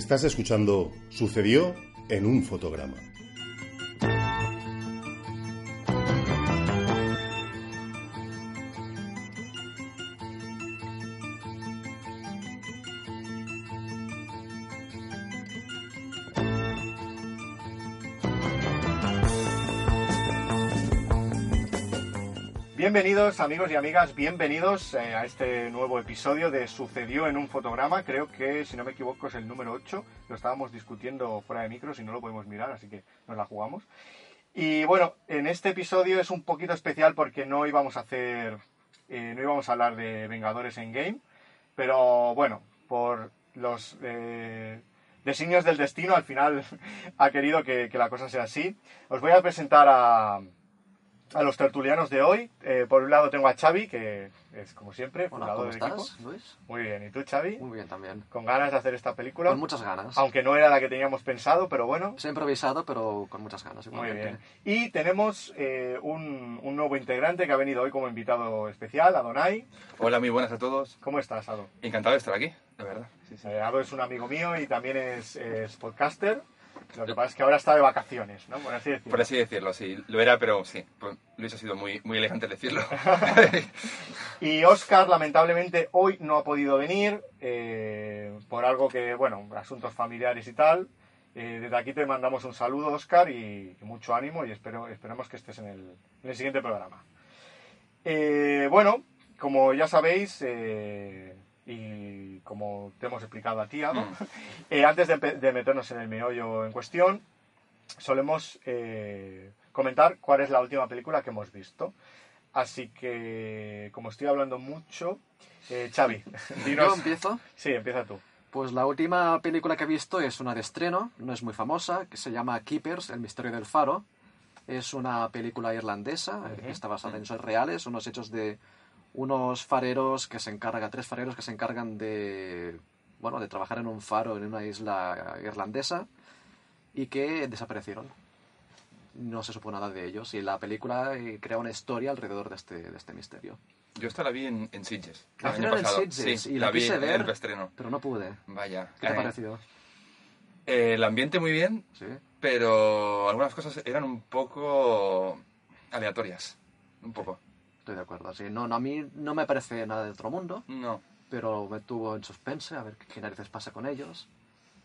Estás escuchando Sucedió en un fotograma. Bienvenidos amigos y amigas, bienvenidos eh, a este nuevo episodio de Sucedió en un fotograma. Creo que, si no me equivoco, es el número 8. Lo estábamos discutiendo fuera de micro, si no lo podemos mirar, así que nos la jugamos. Y bueno, en este episodio es un poquito especial porque no íbamos a hacer, eh, no íbamos a hablar de Vengadores en Game, pero bueno, por los eh, designios del destino, al final ha querido que, que la cosa sea así. Os voy a presentar a a los tertulianos de hoy. Eh, por un lado tengo a Xavi, que es como siempre, Hola, ¿cómo del estás, equipo. Luis? Muy bien, ¿y tú Xavi? Muy bien también. Con ganas de hacer esta película. Con muchas ganas. Aunque no era la que teníamos pensado, pero bueno. Se ha improvisado, pero con muchas ganas. Muy bien. Y tenemos eh, un, un nuevo integrante que ha venido hoy como invitado especial, Adonai. Hola, muy buenas a todos. ¿Cómo estás, Ado? Encantado de estar aquí, de verdad. Sí, sí. Eh, Ado es un amigo mío y también es, es podcaster. Lo que pasa es que ahora está de vacaciones, ¿no? Por así decirlo. Por así decirlo, sí. Lo era, pero sí. Pues, Luis ha sido muy, muy elegante decirlo. Y Oscar, lamentablemente, hoy no ha podido venir eh, por algo que, bueno, asuntos familiares y tal. Eh, desde aquí te mandamos un saludo, Oscar, y, y mucho ánimo y espero, esperemos que estés en el, en el siguiente programa. Eh, bueno, como ya sabéis, eh, y como te hemos explicado a ti, Ado, Mm. eh, antes de, meternos en el meollo en cuestión, solemos eh, comentar cuál es la última película que hemos visto. Así que, como estoy hablando mucho, eh, Xavi, Yo dinos... empiezo. Sí, empieza tú. Pues la última película que he visto es una de estreno, no es muy famosa, que se llama Keepers, El misterio del faro. Es una película irlandesa que está basada en hechos reales, unos hechos de unos fareros que se encargan, tres fareros que se encargan de, bueno, de trabajar en un faro en una isla irlandesa y que desaparecieron. No se supo nada de ellos y la película eh, crea una historia alrededor de este, de este misterio. Yo esta la vi en, en Sitges. La hicieron en. Sitges Sí, y la vi quise en ver. reestreno. Pero no pude. Vaya. ¿Qué te ha Eh, parecido? eh, el ambiente muy bien, Sí. pero algunas cosas eran un poco aleatorias. Un poco. Estoy de acuerdo. Sí, no, no, a mí no me parece nada de otro mundo, No. pero me tuvo en suspense a ver qué, narices pasa con ellos.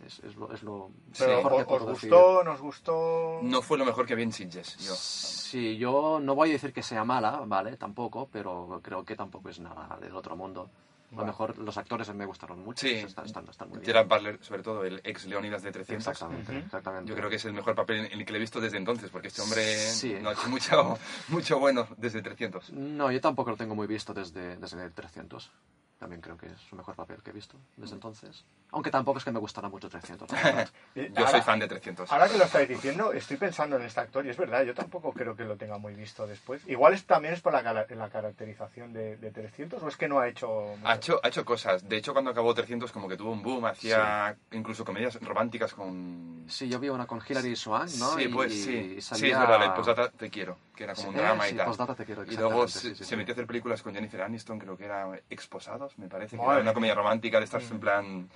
Es, es lo, es lo Pero, mejor que ¿os, puedo os decir. gustó? ¿Nos gustó? No fue lo mejor que vi en Sitges. Yo. Sí, yo no voy a decir que sea mala, ¿vale? Tampoco, pero creo que tampoco es nada del otro mundo. A lo mejor los actores me gustaron mucho. Sí. Están, están, están muy bien. Gerard Butler, sobre todo, el ex Leonidas de 300. Exactamente, Ujú. exactamente. Yo creo que es el mejor papel en el que le he visto desde entonces, porque este hombre Sí. no ha hecho mucho, mucho bueno desde 300. No, yo tampoco lo tengo muy visto desde, desde el 300. También creo que es su mejor papel que he visto desde entonces. Aunque tampoco es que me gustara mucho 300. la verdad. Eh, Yo ahora- soy fan de 300. Ahora que lo estáis diciendo, estoy pensando en este actor y es verdad, yo tampoco creo que lo tenga muy visto después. Igual es, también es por la, cara- la caracterización de, de 300 o es que no ha hecho... Ha hecho, ha hecho cosas. De hecho, cuando acabó 300, como que tuvo un boom. Hacía incluso comedias románticas con. Sí, yo vi una con Hilary Swank, ¿no? Sí, y, pues y sí. Sí, salía... es verdad, el Postdata Te Quiero, que era como un drama sí, y tal. Postdata Te Quiero, y luego se, se sí. metió a hacer películas con Jennifer Aniston, creo que era Me parece. Que era una comedia romántica de estas Mm. en plan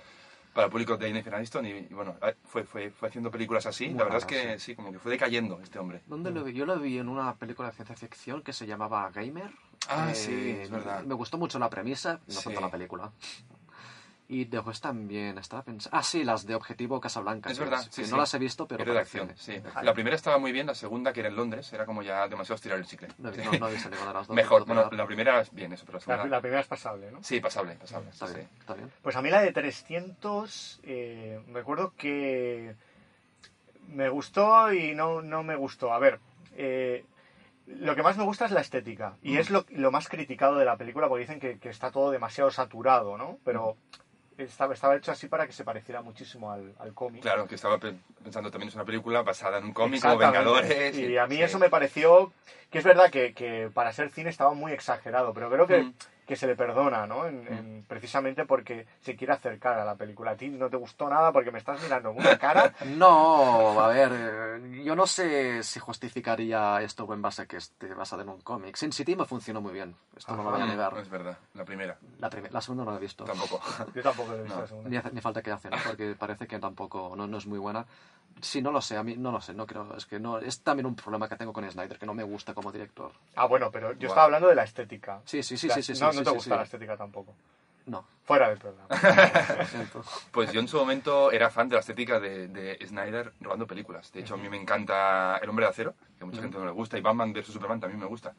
para el público de Jennifer Aniston. Y, y bueno, fue, fue, fue haciendo películas así. Muy La verdad es que sí, como que fue decayendo este hombre. ¿Dónde lo vi? Yo lo vi en una película de ciencia ficción que se llamaba Gamer. Ah, Eh, sí, es verdad. Me gustó mucho la premisa, no Sí. tanto la película. Y después también estaba pensando... Ah, sí, las de Objetivo Casablanca. Es que verdad, que sí, No las he visto, pero... Era de acción, sí. La primera estaba muy bien, la segunda, que era en Londres, era como ya demasiado estirar el chicle. No, Sí. no, no he visto ninguna de las dos. Mejor, bueno, la primera es bien, eso, pero la segunda... la primera es pasable, ¿no? Sí, pasable, pasable. Está sí, bien, sí. está bien. Pues a mí la de 300, eh, recuerdo que me gustó y no, no me gustó. A ver, eh, lo que más me gusta es la estética. Y es lo, lo más criticado de la película porque dicen que, que está todo demasiado saturado, ¿no? Pero estaba, estaba hecho así para que se pareciera muchísimo al, al cómic. Claro, que estaba pe- pensando también es una película basada en un cómic como. Vengadores. Y a mí sí. eso me pareció que es verdad que, que para ser cine estaba muy exagerado, pero creo que, Mm. Que se le perdona, ¿no? En- en- precisamente porque se quiere acercar a la película. A ti no te gustó nada porque me estás mirando una cara. No, a ver, eh, yo no sé si justificaría esto en base a que esté basado en un cómic. Sin City me funcionó muy bien, esto no lo voy a Mm, negar. Es verdad, la primera, La, primer- la segunda no la he visto. tampoco. Yo tampoco lo he visto No. la segunda. Ni, hace- ni falta que hace, ¿no? Porque parece que tampoco, no, no es muy buena. Sí, no lo sé, a mí no lo sé, no creo, es que no, es también un problema que tengo con Snyder, que no me gusta como director. Ah, bueno, pero yo Guau. estaba hablando de la estética. Sí, sí, sí, La- sí, sí. no, sí, no te sí, gusta sí. la estética tampoco. No, Fuera del programa. lo siento. Pues yo en su momento era fan de la estética de, de Snyder robando películas. De hecho, a mí me encanta El Hombre de Acero, que a mucha gente no le gusta, y Batman vs Superman también me gusta.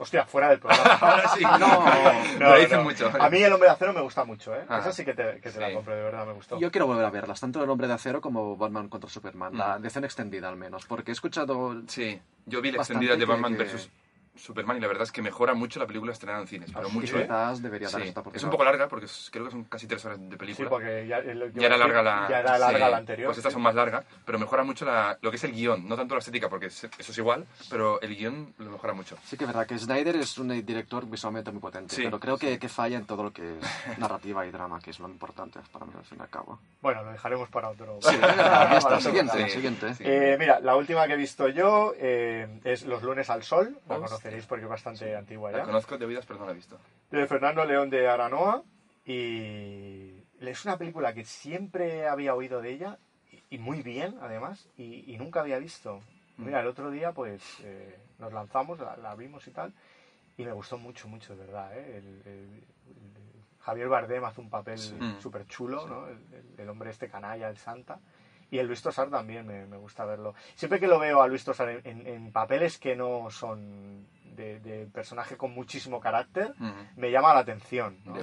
Hostia, fuera del programa. Ahora sí, No, me lo dicen mucho. A mí el hombre de acero me gusta mucho, ¿eh? Ah. Esa sí que te, que te la Sí. compro, de verdad, me gustó. Yo quiero volver a verlas, tanto El Hombre de Acero como Batman contra Superman, Mm. la edición extendida al menos, porque he escuchado... Sí, yo vi la extendida de Batman que- vs Superman y la verdad es que mejora mucho la película estrenada en cines, pero ¿Ah, sí? mucho, ¿eh? Quizás debería dar Sí. esta Es un poco larga porque es- creo que son casi tres horas de Sí, película. porque ya, el- Ya era larga la, Ya era larga sí, la anterior. Pues estas sí. son más largas, pero mejora mucho la- lo que es el guion, no tanto la estética, porque es- eso es igual, pero el guion lo mejora mucho. Sí que es verdad que Snyder es un director visualmente muy potente, Sí, pero creo que, que falla en todo lo que es narrativa y drama, que es lo importante para mí al fin y al cabo. Bueno, lo dejaremos para otro. Sí, ya está, siguiente. Sí, siguiente. sí. Eh, mira, la última que he visto yo eh, es Los lunes al sol. La. Conoceréis porque es bastante antigua La ya. conozco de oídas, pero no la he visto. de Fernando León de Aranoa y es una película que siempre había oído de ella y, muy bien además y, y nunca había visto. Mira, el otro día pues eh, nos lanzamos, la, la vimos y tal y me gustó mucho, mucho de verdad. ¿eh? El- el- el- Javier Bardem hace un papel Mm. súper chulo, ¿no? El, el- el hombre este canalla, el santa. Y el Luis Tosar también me, me gusta verlo. Siempre que lo veo a Luis Tosar en, en- en papeles que no son de, de personaje con muchísimo carácter, Ujú. me llama la atención. ¿no?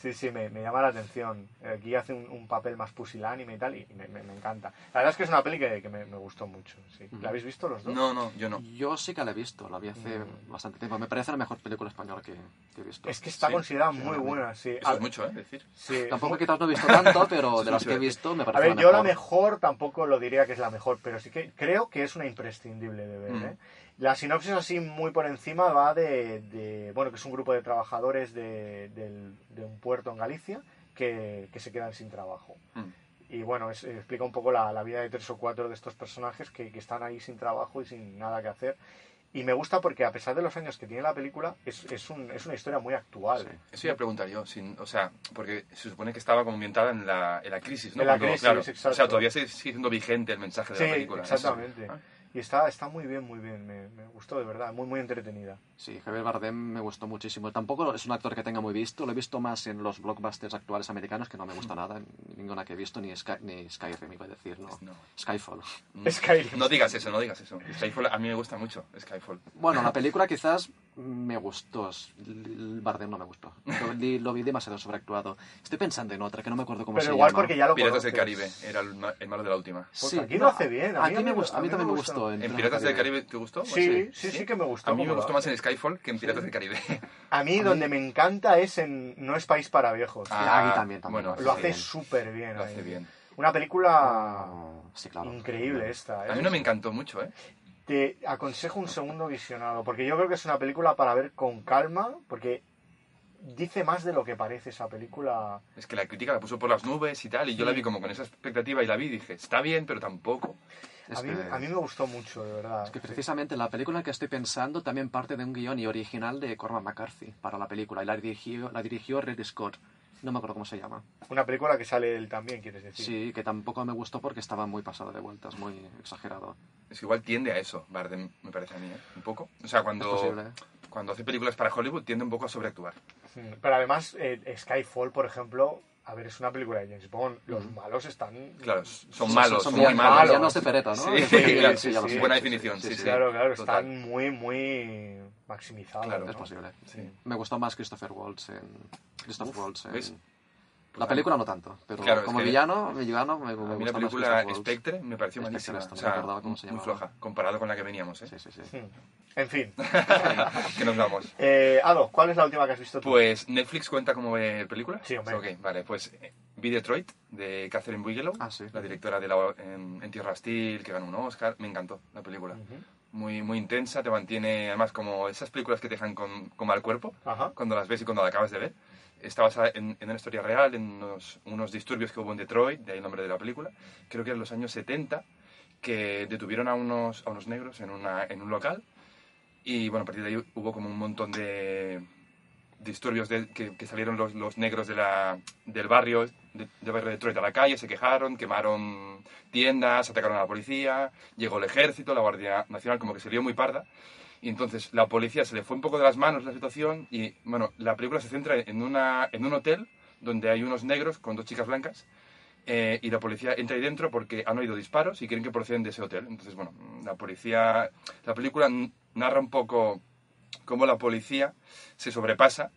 Sí, sí, me, me llama la atención. Aquí hace un, un papel más pusilánime y tal, y me, me- me encanta. La verdad es que es una peli que, que me, me gustó mucho. Sí. ¿La habéis visto los dos? No, no, yo no. Yo sí que la he visto, la vi hace Mm. bastante tiempo. Me parece la mejor película española que, que he visto. Es que está Sí, considerada sí, muy sí. buena, sí. Eso A- es mucho, ¿eh? Decir. sí, Tampoco muy- quizás no he visto tanto, pero de las que he visto me A parece ver, la yo la mejor. mejor tampoco lo diría que es la mejor, pero sí que creo que es una imprescindible de ver. Mm. ¿eh? La sinopsis así muy por encima va de, de- bueno, que es un grupo de trabajadores de, de un puerto en Galicia que, que se quedan sin trabajo. Mm. Y bueno, es- explica un poco la, la vida de tres o cuatro de estos personajes que, que están ahí sin trabajo y sin nada que hacer. Y me gusta porque a pesar de los años que tiene la película, es, es, un- es una historia muy actual. Sí. Eso iba a preguntar yo, sin, o sea, porque se supone que estaba como ambientada en la, en la crisis, ¿no? En la Cuando, crisis, claro, exacto. O sea, todavía sigue siendo vigente el mensaje de Sí, la película. eso. exactamente. Y está, está muy bien, muy bien. Me, me gustó de verdad, muy, muy entretenida. Sí, Javier Bardem me gustó muchísimo. Tampoco es un actor que tenga muy visto. Lo he visto más en los blockbusters actuales americanos, que no me gusta nada. Ninguna que he visto, ni, Sky, ni Skyrim, iba a decir, ¿no? No. Skyfall. Mm. Skyrim. No digas eso, no digas eso. Skyfall, a mí me gusta mucho, Skyfall. Bueno, la película quizás me gustó. El Bardem no me gustó. Lo, vi- lo vi demasiado sobreactuado. Estoy pensando en otra que no me acuerdo cómo Pero se igual llama. porque ya lo Piratas del. Caribe era el, ma- el malo de la última. Pues aquí lo hace bien, a mí- me a mí- a también me me gustó. gustó. ¿En Piratas del Caribe te gustó? Sí, sí, sí, que me gustó. A mí me gustó más en Skyfall que en Piratas del Caribe. A mí donde me encanta es en No es país para viejos. Ah, aquí también, también bueno, lo sí. hace súper bien. Lo hace bien. Una película Sí, claro. increíble esta. ¿eh? A mí no me encantó mucho, ¿eh? Te aconsejo un segundo visionado, porque yo creo que es una película para ver con calma, porque dice más de lo que parece esa película. Es que la crítica la puso por las nubes y tal, y yo la vi como con esa expectativa y la vi y dije, está bien, pero tampoco. Es a, mí, que- a mí me gustó mucho, de verdad. Es que Sí. precisamente la película que estoy pensando también parte de un guion y original de Cormac McCarthy para la película y la dirigió, la dirigió Ridley Scott. No me acuerdo cómo se llama. Una película que sale él también, quieres decir. Sí, que tampoco me gustó porque estaba muy pasado de vueltas, muy exagerado. Es que igual tiende a eso, Bardem, me parece a mí, ¿eh? Un poco. O sea, Es cuando, posible. ¿eh? cuando hace películas para Hollywood tiende un poco a sobreactuar. Mm, Pero además, eh, Skyfall, por ejemplo, a ver, es una película de James Bond. Los malos están. Claro, son malos, son muy malos. malos. villanos de pereta, ¿no? Sí, Es claro, sí, ya sí. Buena Sí, sí, definición, sí, sí. Claro, claro, Total. están muy, muy maximizados. Claro, ¿no? Es posible. Sí. Me gustó más Christopher Waltz en... Christopher Uf, Waltz en... ¿ves? La película no tanto, pero Claro, es como que- villano, mi villano me, me A mí la película. Spectre me pareció Spectre, malísima. esto, O sea, me acordaba cómo se muy floja, comparado con la que veníamos, ¿eh? Sí, sí, sí. Hmm. En fin. que nos vamos. Eh, Ado, ¿cuál es la última que has visto tú? Pues, ¿Netflix cuenta como eh, película? Sí, hombre. Ok, vale, pues eh, vi Detroit, de Catherine Bigelow, Ah, sí. la directora de la, en, en Tierra Hostil, que ganó un Oscar. Me encantó la película. Ujú. Muy, muy intensa, te mantiene, además, como esas películas que te dejan con, con mal cuerpo, Ajá. cuando las ves y cuando la acabas de ver. Está basada en, en una historia real, en unos, unos disturbios que hubo en Detroit, de ahí el nombre de la película. Creo que en los años 70, que detuvieron a unos, a unos negros en, una, en un local. Y bueno, a partir de ahí hubo como un montón de disturbios de, que, que salieron los, los negros de la, del barrio, de, de Detroit a la calle, se quejaron, quemaron tiendas, atacaron a la policía, llegó el ejército, la Guardia Nacional, como que se lió muy parda. Y entonces la policía se le fue un poco de las manos la situación y, bueno, la película se centra en, una, en un hotel donde hay unos negros con dos chicas blancas eh, y la policía entra ahí dentro porque han oído disparos y quieren que proceden de ese hotel. Entonces, bueno, la policía... La película narra un poco cómo la policía se sobrepasa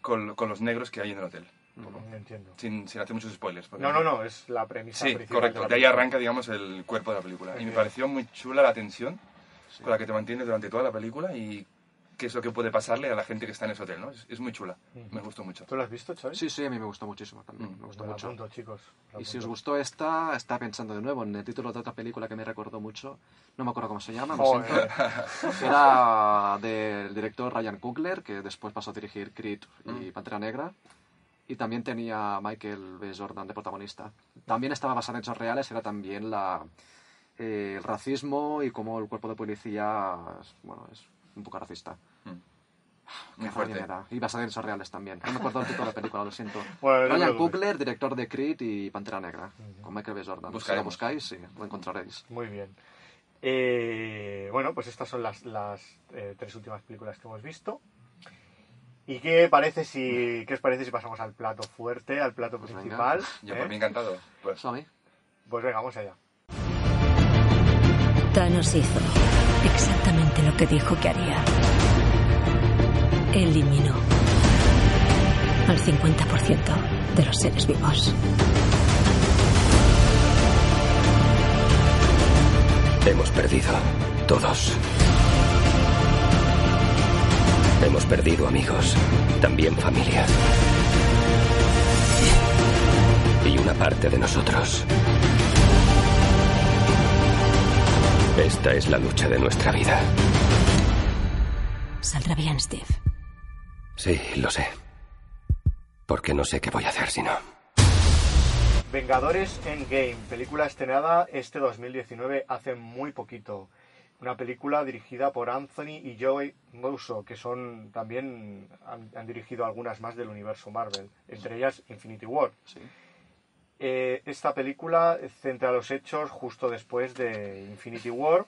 con, con los negros que hay en el hotel. Mm, Entiendo. Sin, sin hacer muchos spoilers. No, no, no, es la premisa Sí, correcto. la De ahí arranca, digamos, el cuerpo de la película. Y me pareció muy chula la tensión con la que te mantiene durante toda la película y qué es lo que puede pasarle a la gente que está en ese hotel, ¿no? Es, es muy chula. Me gustó mucho. ¿Tú lo has visto, Xavi? Sí, sí, a mí me gustó muchísimo también. Mm, Me gustó mucho. apunto, chicos. Y si os gustó esta, está pensando de nuevo en el título de otra película que me recordó mucho. No me acuerdo cómo se llama, lo siento. Era del director Ryan Coogler, que después pasó a dirigir Creed y Pantera Negra. Y también tenía a Michael B. Jordan de protagonista. También estaba basada en hechos reales, era también la, eh, el racismo y cómo el cuerpo de policía es, bueno, es un poco racista. Muy Qué fuerte. rabia me da. Y basada en hechos reales también. No me acuerdo el título de la película, lo siento. Bueno, Ryan. Coogler, director de Creed y Pantera Negra, con Michael B. Jordan. Si lo buscáis, sí, lo encontraréis. Muy bien. Eh, bueno, pues estas son las, las eh, tres últimas películas que hemos visto. ¿Y qué, parece si, qué os parece si pasamos al plato fuerte, al plato Pues venga. principal? Yo eh? por mí encantado. Pues. Pues venga, vamos allá. Thanos hizo exactamente lo que dijo que haría. Eliminó al 50% de los seres vivos. Hemos perdido, todos. Hemos perdido amigos, también familia. Y una parte de nosotros. Esta es la lucha de nuestra vida. Saldrá bien, Steve. Sí, lo sé. Porque no sé qué voy a hacer si no. Vengadores Endgame, película estrenada este 2019, hace muy poquito. Una película dirigida por Anthony y Joey Russo, que son también han, han dirigido algunas más del universo Marvel, entre ellas Infinity War. Sí. Eh, esta película centra los hechos justo después de Infinity War.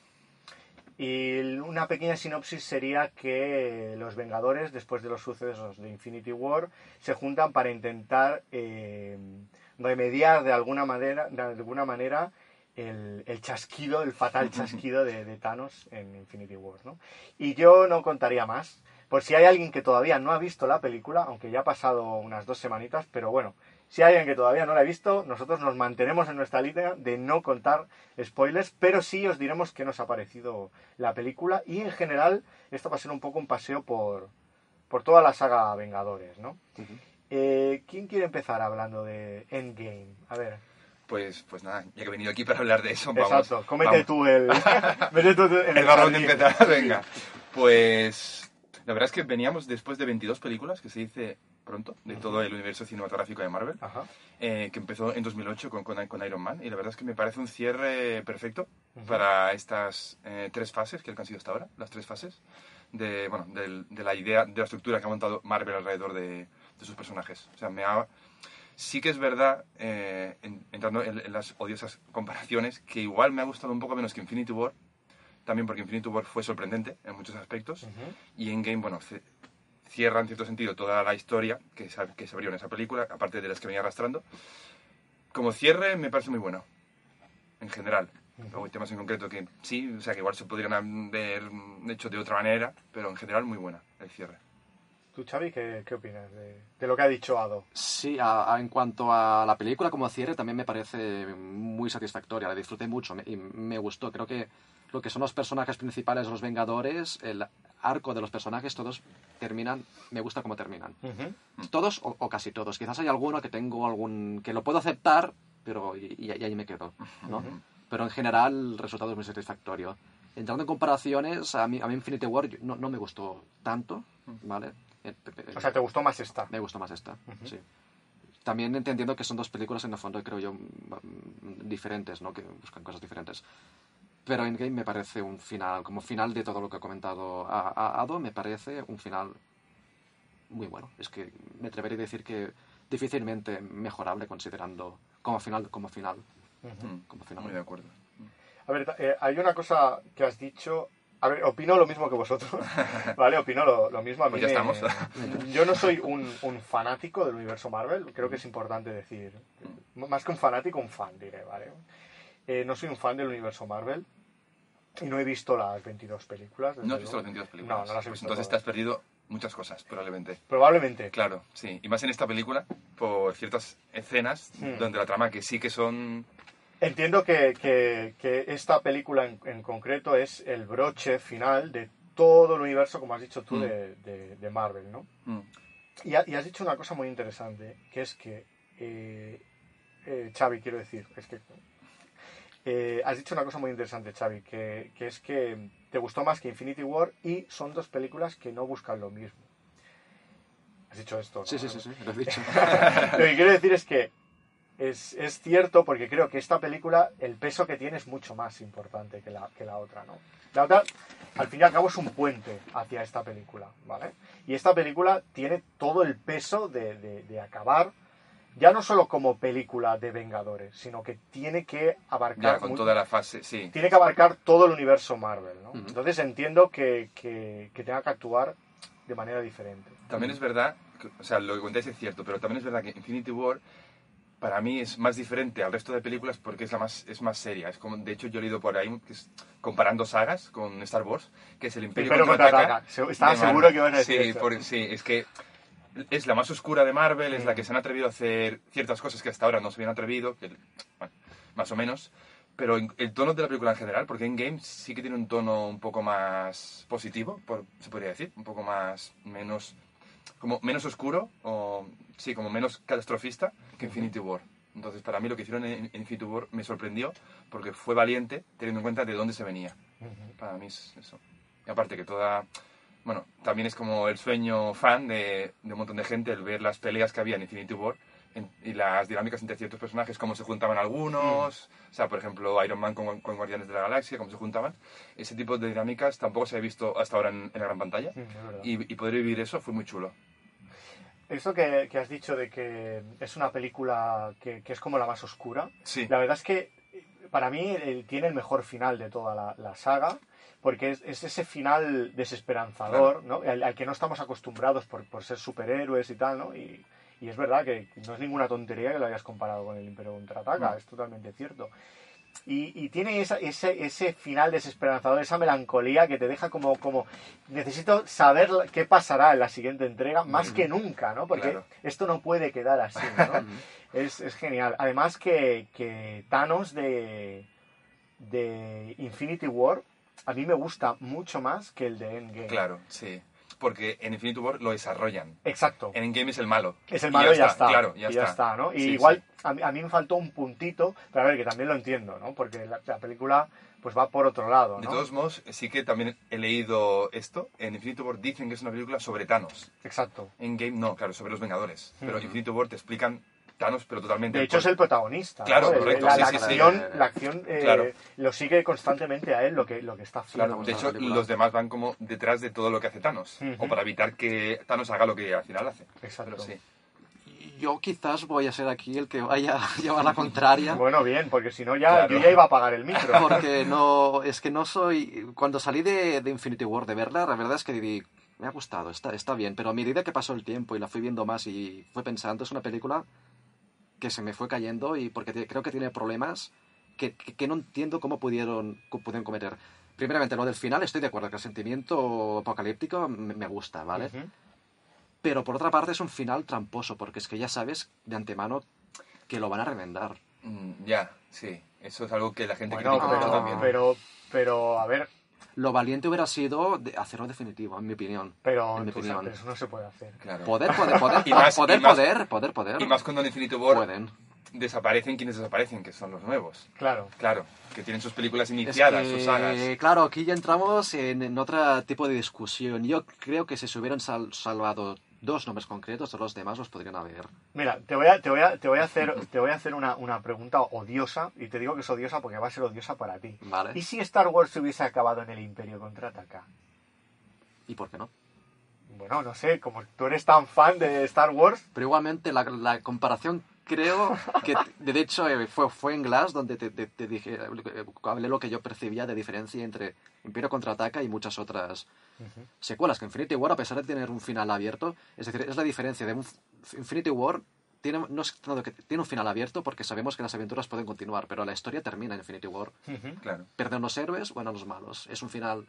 Y una pequeña sinopsis sería que los Vengadores, después de los sucesos de Infinity War, se juntan para intentar eh, remediar de alguna manera, de alguna manera el, chasquido, el fatal chasquido de, de Thanos en Infinity War. ¿no? Y yo no contaría más, por si hay alguien que todavía no ha visto la película, aunque ya ha pasado unas dos semanitas, pero bueno, si hay alguien que todavía no la ha visto, nosotros nos mantenemos en nuestra línea de no contar spoilers, pero sí os diremos qué nos ha parecido la película y en general esto va a ser un poco un paseo por, por toda la saga Vengadores, ¿no? Eh, ¿Quién quiere empezar hablando de Endgame? A ver, pues, pues nada, ya que he venido aquí para hablar de eso, vamos. exacto, comete tú el... tú en el garrón de empezar, venga. Pues la verdad es que veníamos después de 22 películas, que se dice pronto, de todo el universo cinematográfico de Marvel, Ajá. eh, que empezó en 2008 con, con, con Iron Man, y la verdad es que me parece un cierre perfecto para estas eh, tres fases que han sido hasta ahora, las tres fases, de, bueno, del- de la idea, de la estructura que ha montado Marvel alrededor de, de sus personajes. O sea, me ha... Sí que es verdad, eh, en- entrando en, en las odiosas comparaciones, que igual me ha gustado un poco menos que Infinity War, también porque Infinity War fue sorprendente en muchos aspectos, y Endgame, bueno, ce- cierra en cierto sentido toda la historia que se, que se abrió en esa película, aparte de las que venía arrastrando. Como cierre me parece muy bueno, en general. Luego hay temas en concreto que sí, o sea, que igual se podrían haber hecho de otra manera, pero en general muy buena el cierre. ¿Tú, Xavi, qué, qué opinas de, de lo que ha dicho Ado? Sí, a- a- en cuanto a la película como cierre también me parece muy satisfactoria, la disfruté mucho me- y me gustó. Creo que lo que son los personajes principales, los Vengadores, el arco de los personajes, todos terminan, me gusta cómo terminan. Todos o, o casi todos. Quizás hay alguno que tengo algún que lo puedo aceptar, pero y, y- ahí me quedo, ¿no? Pero en general el resultado es muy satisfactorio. Entrando en comparaciones, a mí, a mí Infinity War no, no me gustó tanto, ¿vale? O sea, ¿te gustó más esta? me gustó más esta, sí. También entendiendo que son dos películas en el fondo, creo yo, diferentes, ¿no? Que buscan cosas diferentes. Pero Endgame me parece un final, como final de todo lo que ha comentado a, a- Ado, me parece un final muy bueno. Es que me atrevería a decir que difícilmente mejorable considerando como final, como final, Mm, como final. Muy de acuerdo. A ver, eh, hay una cosa que has dicho. A ver, opino lo mismo que vosotros, ¿vale? Opino lo, lo mismo. A mí Pues ya me- estamos. Yo no soy un, un fanático del universo Marvel, creo que es importante decir. Más que un fanático, un fan, diré, ¿vale? Eh, no soy un fan del universo Marvel y no he visto las 22 películas. ¿No has visto las 22 películas? No, no las he Pues visto. entonces te todas. has perdido muchas cosas, probablemente. Probablemente. Claro, sí. Y más en esta película, por ciertas escenas Hmm. donde la trama que sí que son... Entiendo que, que- que esta película en, en concreto es el broche final de todo el universo, como has dicho tú, Mm. de, de- de Marvel, ¿no? mm, Y, ha- y has dicho una cosa muy interesante, que es que, eh, eh, Xavi, quiero decir, es que... eh, has dicho una cosa muy interesante, Xavi, que, que es que te gustó más que Infinity War y son dos películas que no buscan lo mismo. Has dicho esto, ¿no? Sí, sí, sí, sí, lo he dicho. Lo que quiero decir es que es, es cierto porque creo que esta película, el peso que tiene es mucho más importante que la, que la otra, ¿no? La otra, al fin y al cabo, es un puente hacia esta película, ¿vale? Y esta película tiene todo el peso de, de- de acabar, ya no solo como película de Vengadores, sino que tiene que abarcar... ya, con toda la fase, sí. Tiene que abarcar todo el universo Marvel, ¿no? Ujú. Entonces entiendo que, que, que tenga que actuar de manera diferente. También es verdad, que- o sea, lo que contáis es cierto, pero también es verdad que Infinity War para mí es más diferente al resto de películas porque es la más es más seria. Es como, de hecho, yo he leído por ahí que es- comparando sagas con Star Wars, que es el Imperio Pero contraataca estaba seguro que ibas a decir Sí, eso. porque- sí, es que es la más oscura de Marvel, es la Mm. que se han atrevido a hacer ciertas cosas que hasta ahora no se habían atrevido, que, bueno, más o menos. Pero en- el tono de la película en general, porque Endgame sí que tiene un tono un poco más positivo, por- se podría decir, un poco más, menos, como menos oscuro, o sí, como menos catastrofista que Infinity War. Entonces, para mí lo que hicieron en en Infinity War me sorprendió, porque fue valiente, teniendo en cuenta de dónde se venía. Para mí es eso. Y aparte que toda... Bueno, también es como el sueño fan de, de un montón de gente el ver las peleas que había en Infinity War y las dinámicas entre ciertos personajes, cómo se juntaban algunos, o sea, por ejemplo, Iron Man con, con Guardianes de la Galaxia, cómo se juntaban. Ese tipo de dinámicas tampoco se ha visto hasta ahora en, en la gran pantalla. Mm. Y, y poder vivir eso fue muy chulo. Eso que, que has dicho de que es una película que, que es como la más oscura, Sí. la verdad es que para mí eh, tiene el mejor final de toda la, la saga, porque es, es ese final desesperanzador, ¿no? al, al que no estamos acostumbrados por, por ser superhéroes y tal, ¿no? Y, y es verdad que no es ninguna tontería que lo hayas comparado con el Imperio Contraataca, Mm. es totalmente cierto. Y, y tiene esa- ese, ese final desesperanzador, esa melancolía que te deja como, como necesito saber qué pasará en la siguiente entrega más que nunca, ¿no? Porque Claro. esto no puede quedar así, ¿no? es, es genial. Además que, que Thanos de, de Infinity War a mí me gusta mucho más que el de Endgame. Claro, sí. Porque en Infinity War lo desarrollan. Exacto. En Endgame es el malo. Es el Y malo y ya está. Claro, ya y está. ya está, ¿no? Y Sí, igual sí. A, mí, a mí me faltó un puntito, pero a ver, que también lo entiendo, ¿no? Porque la, la película pues va por otro lado, De ¿no? todos modos, sí que también he leído esto. En Infinity War dicen que es una película sobre Thanos. Exacto. En Game no, claro, sobre los Vengadores. Pero Ujú. Infinity War te explican Thanos, pero totalmente. De hecho, es el protagonista. Claro, ¿no? correcto, La, sí, la sí, sí. acción, la acción eh, Claro. lo sigue constantemente a él lo que, lo que está haciendo. Claro, de hecho, película. los demás van como detrás de todo lo que hace Thanos. O para evitar que Thanos haga lo que al final hace. Exacto. Pero sí. yo quizás voy a ser aquí el que vaya a llevar la contraria. Bueno, bien, porque si no ya Claro. yo ya iba a apagar el micro. Porque no, es que no soy... Cuando salí de, de Infinity War de verla, la verdad es que di- me ha gustado, está, está bien, pero a medida que pasó el tiempo y la fui viendo más y fui pensando, es una película que se me fue cayendo y porque te- creo que tiene problemas que, que- que no entiendo cómo pudieron, pudieron cometer. Primeramente, lo del final, estoy de acuerdo que el sentimiento apocalíptico me, me gusta, ¿vale? Ujú. Pero por otra parte es un final tramposo, porque es que ya sabes de antemano que lo van a remendar. Mm, Ya, sí. Eso es algo que la gente Bueno, critica mucho pero, también. pero, pero, a ver, Lo valiente hubiera sido de hacerlo definitivo, en mi opinión. pero, En mi opinión. sabes, eso no se puede hacer. Claro. Poder, poder, poder, Y más- poder, y más- poder, poder, poder. Y más cuando en Infinity War Pueden. desaparecen quienes desaparecen, que son los nuevos. Claro. Claro, que tienen sus películas Es iniciadas, que, sus sagas. Claro, aquí ya entramos en, en otro tipo de discusión. Yo creo que si se hubieran sal- salvado dos nombres concretos, todos los demás los podrían haber. Mira, te voy a, te voy a, te voy a hacer, te voy a hacer una, una pregunta odiosa, y te digo que es odiosa porque va a ser odiosa para ti. Vale. ¿Y si Star Wars se hubiese acabado en el Imperio Contraataca? ¿Y por qué no? Bueno, no sé, como tú eres tan fan de Star Wars, Pero igualmente la, la comparación creo que, de hecho, eh, fue, fue en Glass donde te, te- te dije, eh, hablé lo que yo percibía de diferencia entre Imperio Contraataca y muchas otras secuelas. Que Infinity War, a pesar de tener un final abierto, es decir, es la diferencia de un Infinity War. Tiene, no es tanto que tiene un final abierto porque sabemos que las aventuras pueden continuar, pero la historia termina en Infinity War. Claro. Pierden los héroes, bueno, los malos. Es un final.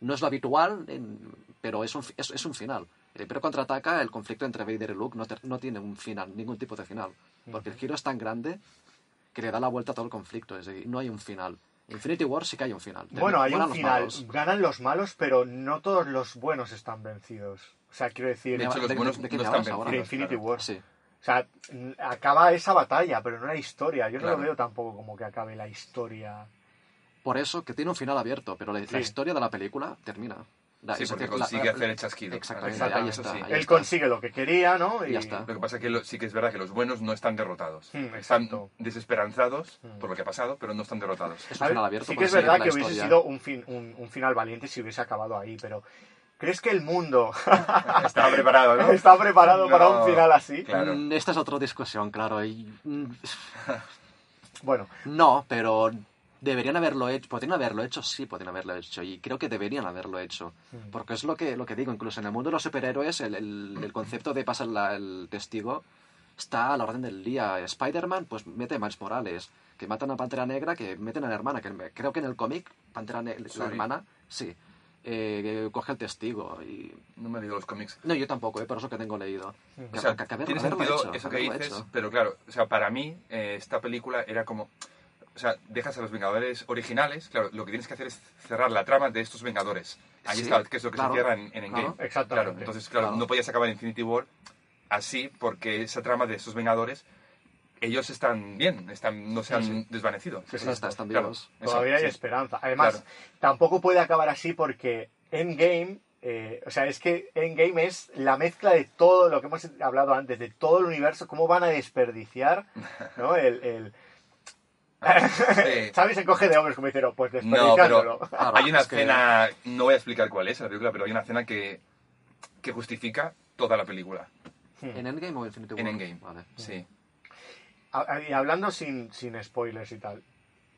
No es lo habitual, en- pero es un, es, es un final. El Imperio contraataca, el conflicto entre Vader y Luke no, ter- no tiene un final, ningún tipo de final. Porque el giro es tan grande que le da la vuelta a todo el conflicto. Es decir, no hay un final. Infinity War sí que hay un final. bueno, hay un los final, malos. ganan los malos, pero no todos los buenos están vencidos. O sea, quiero decir, De hecho, los ¿De- buenos de qué no me están hablas ahora? de vencidos. Infinity claro. War. Sí. O sea, acaba esa batalla, pero no la historia. Yo no lo veo tampoco como que acabe la historia. Por eso que tiene un final abierto, pero la, historia de la película termina. Sí, porque consigue la- hacer el chasquido. Exactamente, Claro, ahí eso está. sí. ahí Él está. consigue lo que quería, ¿no? Ya está. Lo que pasa es que lo- sí que es verdad que los buenos no están derrotados. Mm, están exacto. desesperanzados Mm. por lo que ha pasado, pero no están derrotados. Es A un ver, final abierto. sí que es verdad que hubiese sido un, fin, un, un final valiente si hubiese acabado ahí, pero ¿crees que el mundo Estaba preparado, ¿no? está preparado para un final así? Claro. Mm, Esta es otra discusión, claro. y, mm, Bueno, no, pero deberían haberlo hecho. Podrían haberlo hecho, sí, podrían haberlo hecho. Y creo que deberían haberlo hecho. Mm. Porque es lo que, lo que digo. Incluso en el mundo de los superhéroes, el, el- el concepto de pasar la- el testigo está a la orden del día. Spider-Man, pues mete a Miles Morales. Que matan a Pantera Negra, que meten a la hermana. Que creo que en el cómic, Pantera Ne- Sí. la hermana, sí. eh, coge el testigo y No me he leído los cómics. no yo tampoco eh, por eso que tengo leído. Que- O sea, que- que haber- tiene sentido hecho, eso que dices, hecho. pero claro, o sea, para mí eh, esta película era como... O sea, dejas a los Vengadores originales, claro, lo que tienes que hacer es cerrar la trama de estos Vengadores. Ahí Sí, está, que es lo que claro, se cierra en, en Endgame. claro. Exactamente. Claro, entonces, claro, Claro. no podías acabar Infinity War así porque esa trama de estos Vengadores, ellos están bien, están, no se han desvanecido. Sí, sí, Ya está, están Claro, vivos. todavía hay sí. esperanza. Además, Claro. tampoco puede acabar así porque Endgame, eh, o sea, es que Endgame es la mezcla de todo lo que hemos hablado antes, de todo el universo, cómo van a desperdiciar, ¿no? El, el... Sí. Xavi se encoge de hombres como diciendo, pues No, pero hay una que- escena, no voy a explicar cuál es la película, pero hay una escena que, que justifica toda la película. ¿En Endgame o Infinity War? En Endgame. Vale. Sí. Y hablando sin, sin spoilers y tal,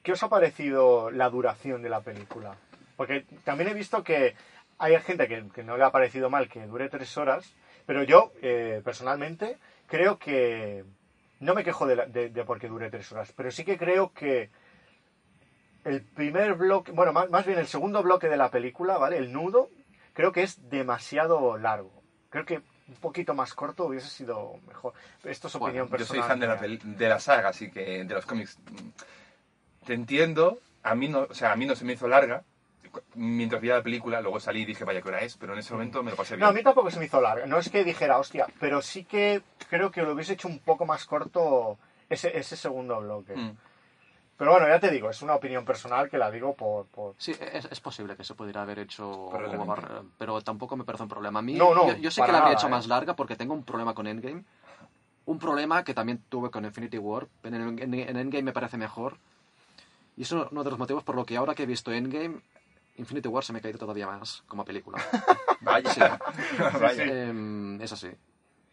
¿qué os ha parecido la duración de la película? Porque también he visto que hay gente que, que no le ha parecido mal que dure tres horas, pero yo, eh, personalmente, creo que... No me quejo de, la- de, de por qué dure tres horas, pero sí que creo que el primer bloque, bueno, más, más bien el segundo bloque de la película, ¿vale? El nudo, creo que es demasiado largo. Creo que un poquito más corto hubiese sido mejor. Esto es Bueno, opinión Yo soy personal. fan de la, de la saga, así que de los cómics. Te entiendo, a mí no, o sea, a mí no se me hizo larga. Mientras veía la película, luego salí y dije, vaya, ¿qué hora es? Pero en ese momento me lo pasé bien. No, a mí tampoco se me hizo larga. No es que dijera, hostia, pero sí que creo que lo hubiese hecho un poco más corto ese, ese segundo bloque. Mm. Pero bueno, ya te digo, es una opinión personal que la digo por... por... Sí, es, es posible que se pudiera haber hecho, bar- pero tampoco me parece un problema. A mí, No, no, yo, yo sé que la habría nada, hecho ¿eh? más larga porque tengo un problema con Endgame. Un problema que también tuve con Infinity War. En, en- en Endgame me parece mejor. Y es uno uno de los motivos por lo que ahora que he visto Endgame, Infinity War se me ha caído todavía más como película. Vaya. Sí. Vaya. Em, es así.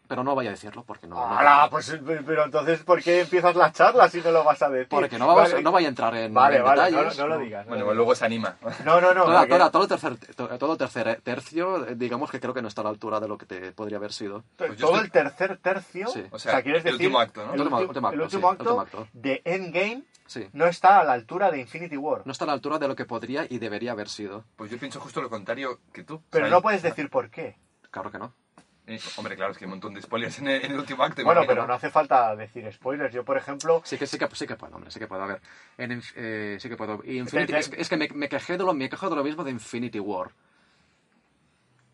Pero no vaya a decirlo porque no. no- ¡Hala! Pues, pero entonces, ¿por qué empiezas la charla si no lo vas a decir? porque no, vamos, Vale. no vaya a entrar en, Vale, en vale, no, detalles. no lo digas. no Bueno, pues luego se anima. No, no, no. Toda- porque- toda- todo, el tercer, to- todo el tercer tercio, digamos que creo que no está a la altura de lo que te podría haber sido. Pues todo estoy- el tercer tercio, Sí. O sea, ¿quieres el decir último acto, ¿no? El, El último- último acto, el sí, último acto último acto. de Endgame Sí. no está a la altura de Infinity War. No está a la altura de lo que podría y debería haber sido. Pues yo pienso justo lo contrario que tú. Pero O sea, no puedes decir por qué. Claro que no. Eh, hombre, claro, es que hay un montón de spoilers en el, en el último acto. Bueno, imagino, pero no hace falta decir spoilers. Yo, por ejemplo, Sí que, sí que, sí que puedo, hombre, sí que puedo. A ver, en, eh, sí que puedo. Y Infinity- es, que- es que me, me quejé de lo, me quejo de lo mismo de Infinity War.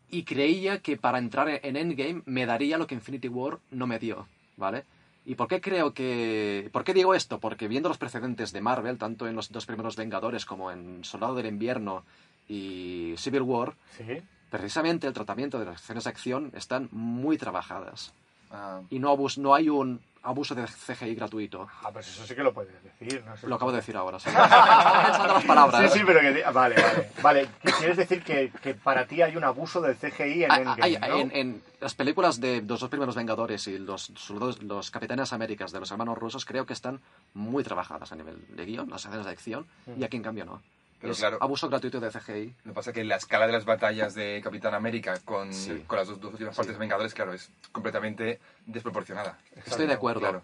Y creía que para entrar en Endgame me daría lo que Infinity War no me dio, ¿vale? ¿Y por qué creo que... ¿Por qué digo esto? Porque viendo los precedentes de Marvel, tanto en los dos primeros Vengadores como en Soldado del Invierno y Civil War, sí. Precisamente el tratamiento de las escenas de acción están muy trabajadas. Ah, Y no, abus- no hay un abuso de CGI gratuito. Ah, pues eso sí que lo puedes decir. No sé. Lo acabo de decir ahora. ¿sí? Pensando las palabras. Sí, sí, pero que... Vale, vale. Vale, ¿qué quieres decir que, que para ti hay un abuso del CGI en Hay- Endgame, hay- ¿no? en, en las películas de los dos primeros Vengadores y los, soldados- los Capitanes Américas de los hermanos rusos creo que están muy trabajadas a nivel de guion, las escenas de acción, y aquí en cambio no. Pero es claro. abuso gratuito de CGI. Lo que pasa es que la escala de las batallas de Capitán América con, Sí. con las dos, dos últimas partes de Vengadores, claro, es completamente desproporcionada. Estoy de acuerdo. Claro.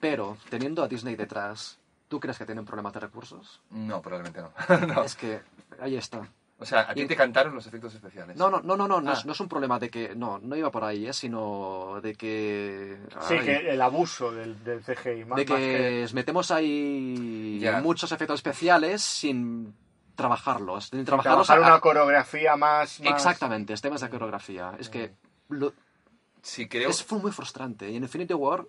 Pero, teniendo a Disney detrás, ¿tú crees que tienen problemas de recursos? No, probablemente no. No. Es que ahí está. O sea, a ti Y- te cantaron los efectos especiales. No, no, no, no, no, no, Ah. es, no es un problema de que... No, no iba por ahí, ¿eh? sino de que... Sí, ay, que el abuso del, del CGI. Más, de más que metemos ahí Ya. muchos efectos especiales sin trabajarlos. Que trabajarlos trabajar a- una coreografía más... más- Exactamente, es temas de coreografía. Es que lo- Sí, creo. es fue muy frustrante. Y en Infinity War,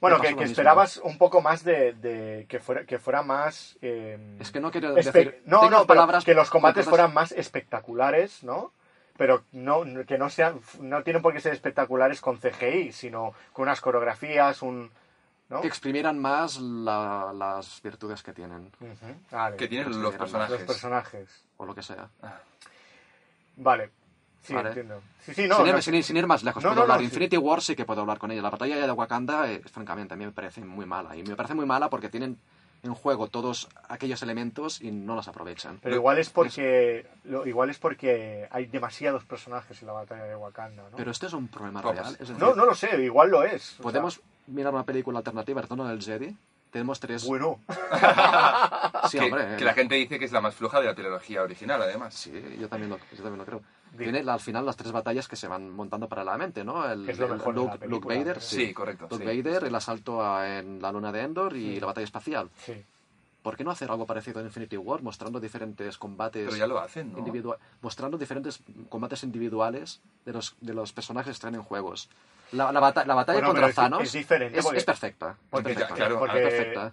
Bueno, que, que lo esperabas un poco más de, de- que fuera que fuera más eh, es que no quiero decir... no, no, palabras que los combates cosas- fueran más espectaculares, ¿no? Pero no que no sean no tienen por qué ser espectaculares con CGI, sino con unas coreografías, un ¿no? Que exprimieran más la- las virtudes que tienen, vale. que tienen Pues los personajes. los personajes. o lo que sea. Vale. Sí, Vale. entiendo. Sí, sí, no. sin, ir, no, sin ir- sin ir más lejos, No, puedo no, no, hablar. sí. Infinity War sí que puedo hablar con ella. La batalla de Wakanda, eh, francamente, a mí me parece muy mala. Y me parece muy mala porque tienen en juego todos aquellos elementos y no los aprovechan. Pero igual es porque lo, igual es porque hay demasiados personajes en la batalla de Wakanda, ¿no? Pero esto es un problema real. Es decir, no, no lo sé, igual lo es. Podemos mirar una película alternativa, Retorno del Jedi. Tenemos tres... bueno, sí, que, hombre. que eh, la gente dice que es la más floja de la trilogía original, además. Sí, yo también lo, yo también lo creo. Di- Tiene al final las tres batallas que se van montando paralelamente, ¿no? El, es lo el mejor de la Luke, película, Luke Vader, ¿no? Sí, correcto, Luke sí. Vader, el asalto a- en la luna de Endor y Sí. la batalla espacial. sí. ¿Por qué no hacer algo parecido en Infinity War, mostrando diferentes combates Pero ya lo hacen, ¿no? mostrando diferentes combates individuales de los, de los personajes que están en juegos? La, la bata- la batalla Bueno, contra pero es- Thanos es diferente es, porque- es perfecta. es porque- perfecta. claro, porque- es perfecta.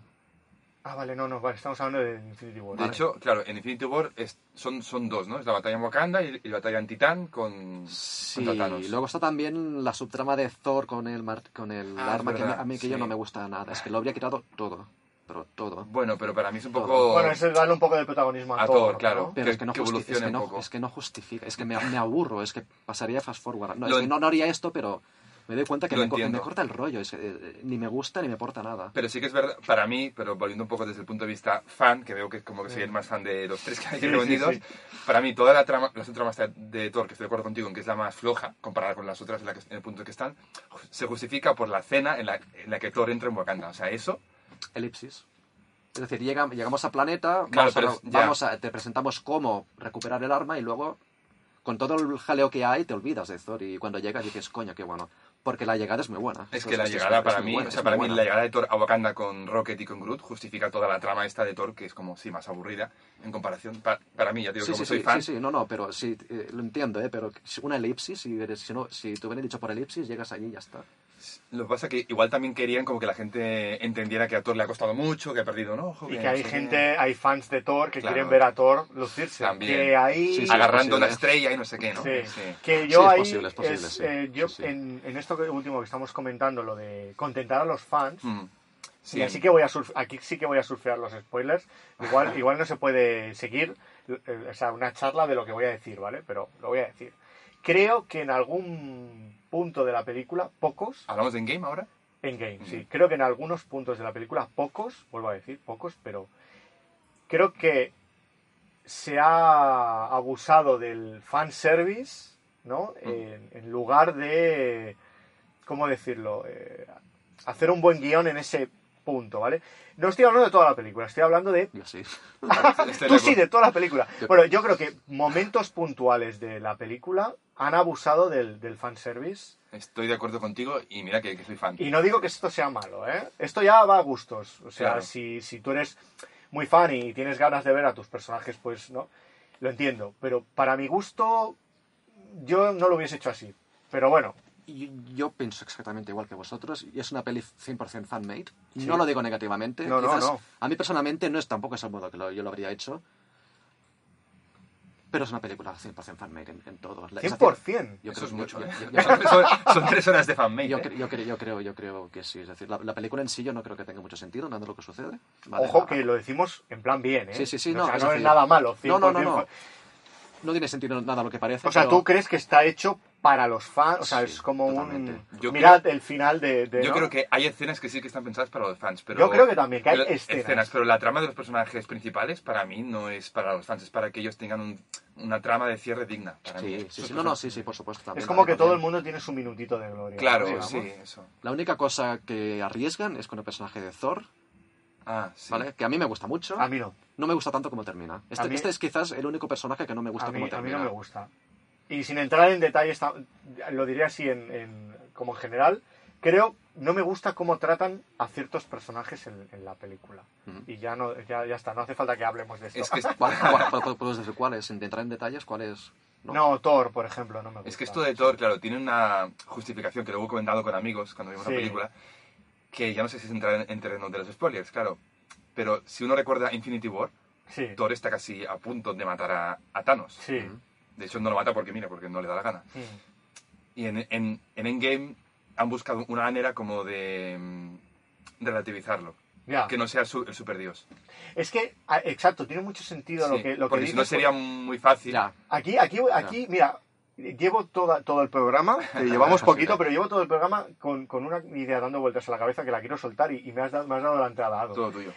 Ah, vale, no, no, vale, estamos hablando de Infinity War. De hecho, claro, en Infinity War es- son, son dos, ¿no? Es la batalla en Wakanda y, y la batalla en Titán con, Sí, Thanos. luego está también la subtrama de Thor con el, mar- con el Ah, arma que a mí que yo sí. no me gusta nada. Es que lo habría quitado todo, pero todo. Bueno, pero para mí es un Todo. poco... Bueno, eso es darle un poco de protagonismo a, A Thor, Thor, ¿no? claro. Pero que- es, que no que es, evolucione que no, es que no justifica, es que me, me aburro, es que pasaría fast forward. No, Lo es que no, no haría esto, pero me doy cuenta que Lo me, me corta el rollo, es que, eh, ni me gusta ni me aporta nada. Pero sí que es verdad, para mí, pero volviendo un poco desde el punto de vista fan, que veo que como que soy el más fan de los tres que hay Sí, sí, reunidos, sí. para mí toda la trama, las tramas de, Thor, que estoy de acuerdo contigo en que es la más floja, comparada con las otras en, la que- en el punto que están, se justifica por la cena en la, en la que Thor entra en Wakanda. O sea, eso, Elipsis. Es decir, llega- llegamos a planeta, Claro, vamos, pero a, vamos a- te presentamos cómo recuperar el arma y luego, con todo el jaleo que hay, te olvidas de Thor y cuando llegas dices, coño, qué bueno. Porque la llegada es muy buena. es que la llegada es para mí, buena, o sea, para mí buena. la llegada de Thor a Wakanda con Rocket y con Groot justifica toda la trama esta de Thor, que es como, sí, más aburrida en comparación. Pa- para mí, ya te digo, Sí, como sí, soy sí, fan, sí, sí, no, no, pero sí, eh, lo entiendo, ¿eh? Pero una elipsis, si, eres- si, no, si te hubieran dicho por elipsis, llegas allí y ya está. Lo que pasa es que igual también querían como que la gente entendiera que a Thor le ha costado mucho, que ha perdido un ojo. Y que que no hay gente, hay fans de Thor que Claro. quieren ver a Thor lucirse. También. Que ahí... Sí, sí. agarrando posible. la estrella y no sé qué, ¿no? Sí. Sí. Que yo Sí, es ahí, posible, es posible, es, sí. eh, yo Sí, sí. En, en esto último que estamos comentando, lo de contentar a los fans, Mm. Sí. y así que voy a surf- aquí sí que voy a surfear los spoilers, igual, igual no se puede seguir, eh, o sea, una charla de lo que voy a decir, ¿vale? Pero lo voy a decir. Creo que en algún punto de la película, pocos, ¿Hablamos de Endgame ahora? en game, sí, creo que en algunos puntos de la película, pocos, vuelvo a decir, pocos, pero creo que se ha abusado del fanservice, ¿no? En, en lugar de, ¿cómo decirlo? Eh, hacer un buen guion en ese punto, ¿vale? No estoy hablando de toda la película, estoy hablando de Yo sí. Estoy Tú sí, de toda la película. Bueno, yo creo que momentos puntuales de la película han abusado del, del fanservice. Estoy de acuerdo contigo y mira que, que soy fan. Y no digo que esto sea malo, ¿eh? Esto ya va a gustos. O sea, Claro. si, si tú eres muy fan y tienes ganas de ver a tus personajes, pues no. Lo entiendo. Pero para mi gusto, yo no lo hubiese hecho así. Pero bueno, Yo pienso exactamente igual que vosotros. Y es una peli 100% fan-made. Sí. No lo digo negativamente. No, no, no. A mí personalmente no es tampoco es el modo que lo- yo lo habría hecho. Pero es una película 100% fan-made en, en todo. La- es decir, 100%. Yo Eso creo, es mucho, yo- ¿eh? yo- yo- son, son tres horas de fanmade. yo ¿eh? cre- yo cre- yo creo, yo creo que sí. Es decir, la, la película en sí yo no creo que tenga mucho sentido, nada de lo que sucede. Vale, Ojo que lo decimos en plan bien, ¿eh? Sí, sí, sí, O no, sea, es no es decir- nada malo. No, no, no, 100% no. No tiene sentido nada lo que parece. O sea, pero- ¿tú crees que está hecho para los fans? O sea, Sí, es como totalmente. un... Yo Mirad el final de... de- Yo ¿no? creo que hay escenas que sí que están pensadas para los fans, pero... Yo creo que también, que hay escenas. Pero la trama de los personajes principales, para mí, no es para los fans, es para que ellos tengan un- una trama de cierre digna. para mí. Sí, sí, sí. No, no, sí, sí, por supuesto. también, Es como que también. todo el mundo tiene su minutito de gloria. Claro, digamos. sí, eso. La única cosa que arriesgan es con el personaje de Thor, Ah, sí. ¿vale? Que a mí me gusta mucho. A mí no. No me gusta tanto como termina. Este, mí- este es quizás el único personaje que no me gusta A mí, como a mí termina. no me gusta. Y sin entrar en detalles, ta- lo diré así en, en- como en general, creo no me gusta cómo tratan a ciertos personajes en, en la película. Ujú. Y ya no ya, ya está, no hace falta que hablemos de esto. Es que, es, ¿Cuál- cuál- cuál- ¿Puedes decir cuáles? Sin entrar en detalles, ¿cuáles? no. No. Thor, por ejemplo, no me gusta. es que esto de Thor, claro, tiene una justificación que luego he comentado con amigos cuando vimos Sí. la película, que ya no sé si es entrar en, en terreno de los spoilers, claro. Pero si uno recuerda Infinity War, Sí, Thor está casi a punto de matar a, a Thanos. sí. De hecho, no lo mata porque, mira, porque no le da la gana. Y en, en, en Endgame han buscado una manera como de mm, relativizarlo. Ya. Que no sea su- el superdios. Es que, ah, exacto, tiene mucho sentido lo Sí, que, lo que porque si no dices, sería muy fácil. Ya. Aquí, aquí, aquí, mira, llevo toda, todo el programa, llevamos poquito, pero llevo todo el programa con, con una idea dando vueltas a la cabeza que la quiero soltar y, y me, has dado, me has dado la entrada. Ado. Todo tuyo.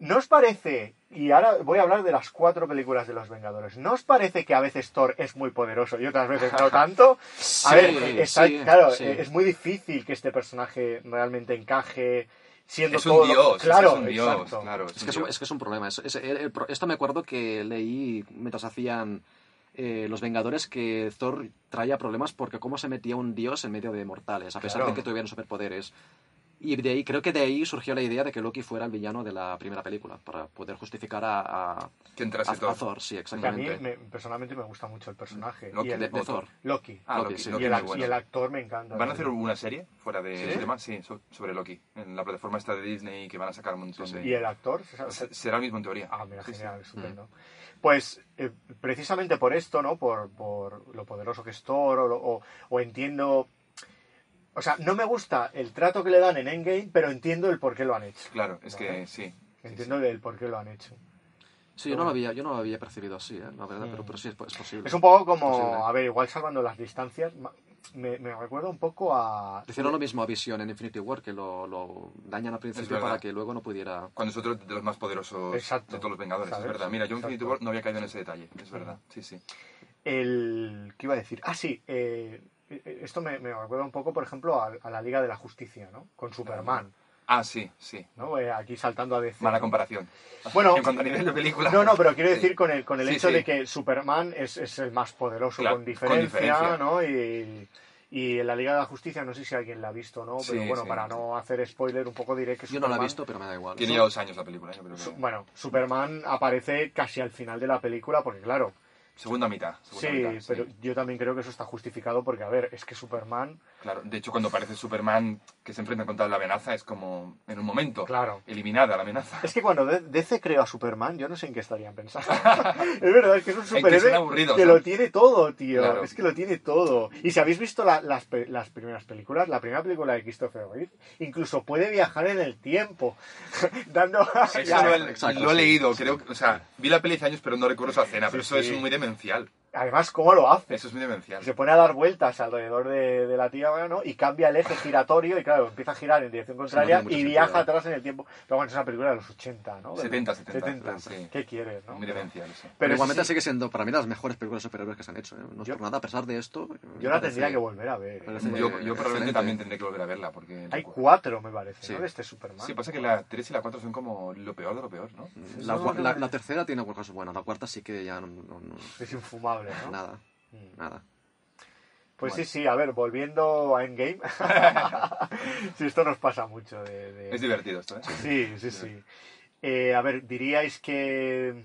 ¿No os parece, y ahora voy a hablar de las cuatro películas de los Vengadores, ¿no os parece que a veces Thor es muy poderoso y otras veces no tanto? A Sí, ver, está- sí, claro, sí. es muy difícil que este personaje realmente encaje siendo Es un todo... dios, claro, es un dios, exacto. claro. Es que es, un, es que es un problema. Es- es- el- el pro- esto me acuerdo que leí mientras hacían eh, Los Vengadores que Thor traía problemas porque cómo se metía un dios en medio de mortales, a pesar Claro. de que tuvieran superpoderes. Y de ahí, creo que de ahí surgió la idea de que Loki fuera el villano de la primera película, para poder justificar a, a, Que entrase a- a Thor. Thor. Sí, Que a mí exactamente. me- personalmente me gusta mucho el personaje. Loki y el, de, de Thor. Loki. Ah, Loki, Loki, sí. Loki y, el, bueno. y el actor me encanta. ¿Van a hacer una serie fuera de ¿Sí? ese tema? Sí, so- sobre Loki. En la plataforma esta de Disney que van a sacar un montón de... ¿Y el actor? Se- Será el mismo en teoría. Ah, mira, Sí, sí. genial, estupendo. Pues eh, precisamente por esto, ¿no? Por, por lo poderoso que es Thor, o, lo- o- o entiendo... O sea, no me gusta el trato que le dan en Endgame, pero entiendo el por qué lo han hecho. Claro, es Vale. que sí. Entiendo el por qué lo han hecho. Sí, yo no lo había, yo no lo había percibido así, ¿eh? la verdad, Mm. pero, pero sí es, es posible. Es un poco como, a ver, igual salvando las distancias, me, me recuerda un poco a... Hicieron lo mismo a Vision en Infinity War, que lo, lo dañan al principio para que luego no pudiera... Cuando es otro de los más poderosos Exacto. de todos los Vengadores, ¿Sabes? es verdad. Mira, yo en Infinity. War no había caído en ese detalle, es verdad. Sí, sí. El... ¿Qué iba a decir? Ah, sí, eh, esto me, me recuerda un poco, por ejemplo, a, a la Liga de la Justicia, ¿no? Con Superman, Ah, sí, sí. ¿no? Eh, aquí saltando a DC. Mala comparación. Bueno, en cuanto a nivel de película. No, no, pero quiero decir Sí. con el, con el Sí, hecho sí. de que Superman es, es el más poderoso Claro, con, con diferencia. ¿no? Y, y en la Liga de la Justicia, no sé si alguien la ha visto o no, pero Sí, bueno, sí, para sí. no hacer spoiler, un poco diré que Yo no lo he Superman- visto, pero me da igual. Tiene ya dos años la película, ¿eh? yo creo que- Su- bueno, Superman aparece casi al final de la película, porque claro, Segunda mitad. segunda sí, mitad, pero yo también creo que eso está justificado porque, a ver, es que Superman, Claro, de hecho, cuando aparece Superman que se enfrenta contra la amenaza, es como en un momento claro. eliminada la amenaza. Es que cuando DC creó a Superman, yo no sé en qué estarían pensando. es verdad, es que es un que superhéroe aburridos, que ¿no? lo tiene todo, tío. Claro. Es que lo tiene todo. Y si habéis visto la- las, las primeras películas, la primera película de Christopher Reeve, incluso puede viajar en el tiempo. dando... Eso Ya, lo he, exacto, lo he sí, leído, sí. creo que, o sea, vi la peli hace años, pero no recuerdo esa escena, pero eso sí. es muy demencial. Además, ¿cómo lo hace? Eso es muy demencial. Se pone a dar vueltas alrededor de, de la Tierra, ¿no? Y cambia el eje giratorio y, claro, empieza a girar en dirección contraria mucho y sentido, viaja ¿eh? atrás en el tiempo. Pero bueno, es una película de los 80, ¿no? 70, 70, sí. ¿Qué quieres, no? Muy demencial eso. Pero Pero igualmente sí, sigue siendo para mí las mejores películas de superhéroes que se han hecho. ¿eh? No es Yo- por nada, a pesar de esto. Yo la tendría que volver a ver. ¿eh? Parece- Yo, yo excelente. probablemente también tendré que volver a verla porque... Hay cuatro, me parece, Sí. ¿no? De este Superman. Sí, pasa que la 3 y la 4 son como lo peor de lo peor, ¿no? La, No, no, la- no. la tercera tiene cosas buenas, la cuarta sí que ya no. no- no- Es infumable, ¿no? Nada, Mm. nada. Pues Bueno. sí, sí, a ver, volviendo a Endgame. sí, esto nos pasa mucho. De, de- Es divertido esto, ¿eh? Sí, sí, sí. Eh, a ver, ¿diríais que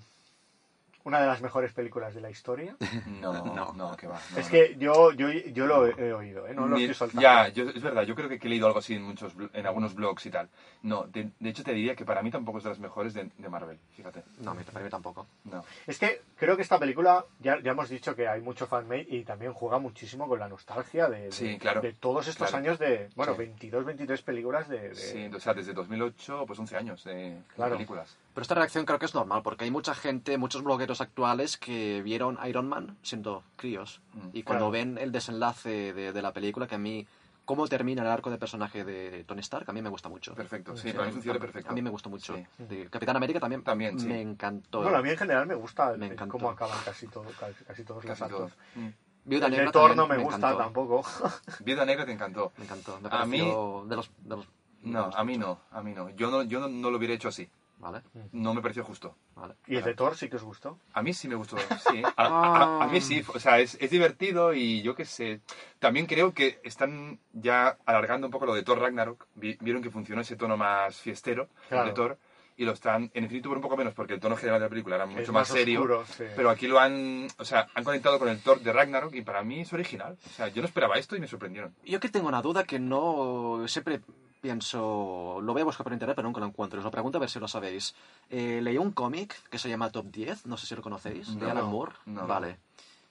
una de las mejores películas de la historia? No, No. no, que va. no, es no. que yo, yo, yo lo he, he oído, ¿eh? No lo estoy soltando. Ya, yo- es verdad, yo creo que he leído algo así en, muchos, en algunos blogs y tal. No, de, de hecho te diría que para mí tampoco es de las mejores de, de Marvel, fíjate. No, para mí tampoco. No. Es que creo que esta película, ya, ya hemos dicho que hay mucho fanmade y también juega muchísimo con la nostalgia de, de- Sí, claro. de todos estos Claro. años de, bueno, Sí. 22, 23 películas de... de- Sí, o sea, desde 2008, pues 11 años de, de Claro. películas. Pero esta reacción creo que es normal, porque hay mucha gente, muchos blogueros actuales que vieron Iron Man siendo críos. Mm, y cuando claro. ven el desenlace de, de la película, que a mí, cómo termina el arco de personaje de Tony Stark, a mí me gusta mucho. Perfecto, sí, Sí. para mí cierre perfecto. A mí me gustó mucho. Sí. De Capitán América también, También, sí. me encantó. Bueno, a mí en general me gusta Me encantó. cómo acaban casi, todo, casi, casi todos los Casi actos. todos. Mm. Viuda El Negra de Thor no me, gusta encantó. tampoco. Viuda Negra te encantó. Me encantó. Me A mí- de los, de los- me No, a mí no, a mí no. Yo no, yo no, no lo hubiera hecho así. Vale, No me pareció justo. vale. ¿Y el de Thor sí que os gustó? A mí sí me gustó, sí. A, a- a mí sí, o sea, es, es divertido y yo qué sé. También creo que están ya alargando un poco lo de Thor Ragnarok. Vi- vieron que funcionó ese tono más fiestero Claro. de Thor y lo están... En Infinity War un poco menos porque el tono general de la película era mucho Es más, más serio. oscuro, sí. Pero aquí lo han... O sea, han conectado con el Thor de Ragnarok y para mí es original. O sea, yo no esperaba esto y me sorprendieron. Yo que tengo una duda que no siempre pienso, lo voy a buscar por internet pero nunca lo encuentro, os lo pregunto a ver si lo sabéis. Eh, leí un cómic que se llama Top 10, no sé si lo conocéis, de No, Alan Moore. no. Vale.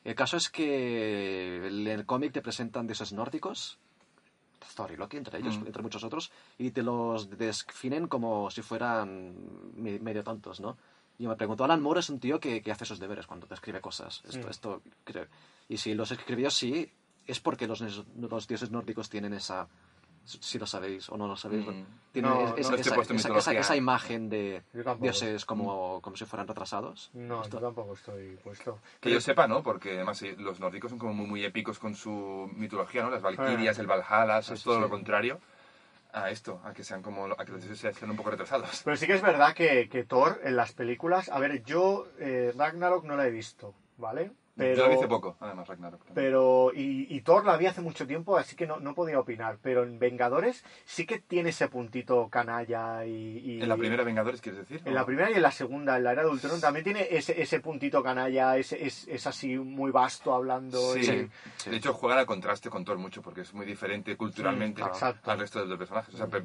El caso es que en el cómic te presentan dioses nórdicos, Thor y Loki, entre ellos, Mm. entre muchos otros, y te los definen como si fueran me- medio tontos, ¿no? Y me pregunto, Alan Moore es un tío que, que hace sus deberes cuando te escribe cosas. Esto, Mm. esto creo. Y si los escribió sí, es porque los, los dioses nórdicos tienen esa... Si lo sabéis o no lo sabéis. Mm. Tienen No, es- no es- estoy esa, imagen de dioses como, como si fueran retrasados. No, Esto- yo tampoco estoy puesto. Que yo sepa, ¿no? Porque además sí, los nórdicos son como muy, muy épicos con su mitología, ¿no? Las valquirias, Ah. el Valhalla, eso es todo sí. lo contrario a esto, a que sean como, a que los dioses sean un poco retrasados. Pero sí que es verdad que, que Thor en las películas... A ver, yo eh, Ragnarok no la he visto, ¿vale? Pero, Yo lo vi hace poco, además, Ragnarok. también. Pero, y, y Thor la vi hace mucho tiempo, así que no, no podía opinar. Pero en Vengadores sí que tiene ese puntito canalla y... y- En la primera Vengadores, ¿quieres decir? En la primera y en la segunda, en la era de Ultron, también tiene ese, ese puntito canalla, ese, es, es así muy vasto hablando. Sí. y- Sí. De hecho, juegan al contraste con Thor mucho, porque es muy diferente culturalmente Mm, exacto. al resto de los personajes. O sea, per-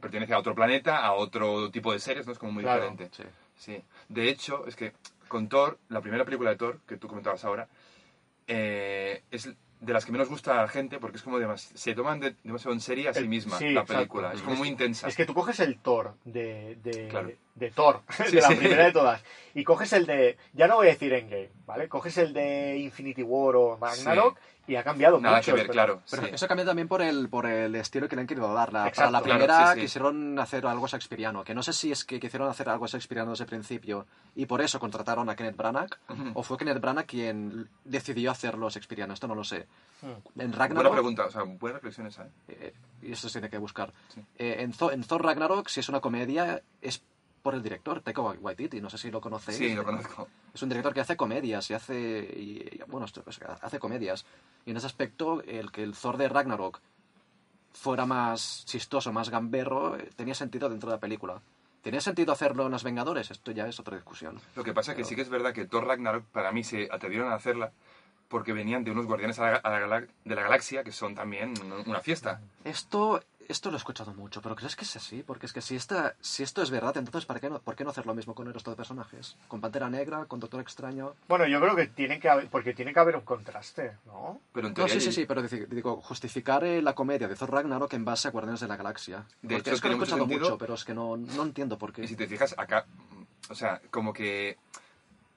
pertenece a otro planeta, a otro tipo de seres, ¿no? Es como muy Claro. diferente. Sí. Sí. De hecho, es que con Thor, la primera película de Thor, que tú comentabas ahora, eh, es de las que menos gusta a la gente porque es como demas- se toman de- demasiado en serio a sí El- misma sí, la exacto. película. Es como muy intensa. Es que tú coges el Thor de, de, Claro. De Thor, Sí, de la sí. primera de todas, y coges el de, ya no voy a decir Endgame, ¿vale? Coges el de Infinity War o Ragnarok y ha cambiado Nada mucho. que ver, claro. Pero sí. eso cambia también por el, por el estilo que le han querido dar. La, para Exacto. la Claro, primera sí, sí. quisieron hacer algo shakespeariano, que no sé si es que quisieron hacer algo shakespeariano desde el principio y por eso contrataron a Kenneth Branagh, o fue Kenneth Branagh quien decidió hacerlo shakespeariano, esto no lo sé. Hmm. En Buena Ragnarok... pregunta, o sea, buena reflexión esa. ¿eh? eh, y eso se tiene que buscar. Sí. Eh, en, Thor, en Thor Ragnarok, si es una comedia, es por el director, Taika Waititi, no sé si lo conocéis. Sí, lo conozco. Es un director que hace comedias y hace. y- bueno, pues, hace comedias. Y en ese aspecto, el que el Thor de Ragnarok fuera más chistoso, más gamberro, eh, tenía sentido dentro de la película. ¿Tenía sentido hacerlo en Los Vengadores? Esto ya es otra discusión. Lo que pasa es que sí que es verdad que Thor Ragnarok para mí se atrevieron a hacerla porque venían de unos guardianes a la- a la gala- de la galaxia que son también una fiesta. Esto, esto lo he escuchado mucho, pero ¿crees que es así? Porque es que si, esta, si esto es verdad, entonces ¿para qué, no, ¿por qué no hacer lo mismo con el resto de personajes? Con Pantera Negra, con Doctor Extraño. Bueno, yo creo que tiene que haber, porque tiene que haber un contraste, ¿no? Pero en No, sí, sí, sí, pero digo, justificar eh, la comedia de Thor Ragnarok en base a Guardianes de la Galaxia. De Porque hecho, es que lo he escuchado sentido. mucho, pero es que no, no entiendo por qué. Y si te fijas acá, o sea, como que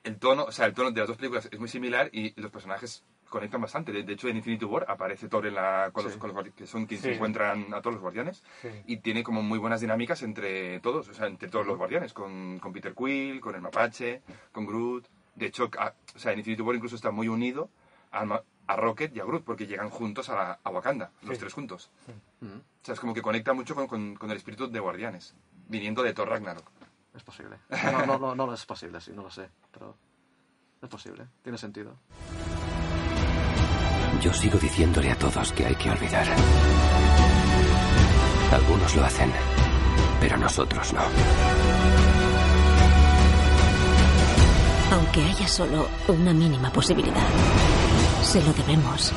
el tono, o sea, el tono de las dos películas es muy similar y los personajes conectan bastante. De, de hecho, en Infinity War aparece Thor en la, con los, Sí. con los que son quienes Sí. encuentran a todos los guardianes Sí. y tiene como muy buenas dinámicas entre todos, o sea, entre todos los guardianes, con, con Peter Quill, con el Mapache, con Groot. De hecho, a- o sea, en Infinity War incluso está muy unido a, a Rocket y a Groot porque llegan juntos a, la- a Wakanda, los tres juntos. Mm, O sea, es como que conecta mucho con, con- con el espíritu de guardianes, viniendo de Thor Ragnarok. Es posible. No, no, no, no es posible, sí, no lo sé. Pero es posible, tiene sentido. Yo sigo diciéndole a todos que hay que olvidar. Algunos lo hacen, pero nosotros no. Aunque haya solo una mínima posibilidad, se lo debemos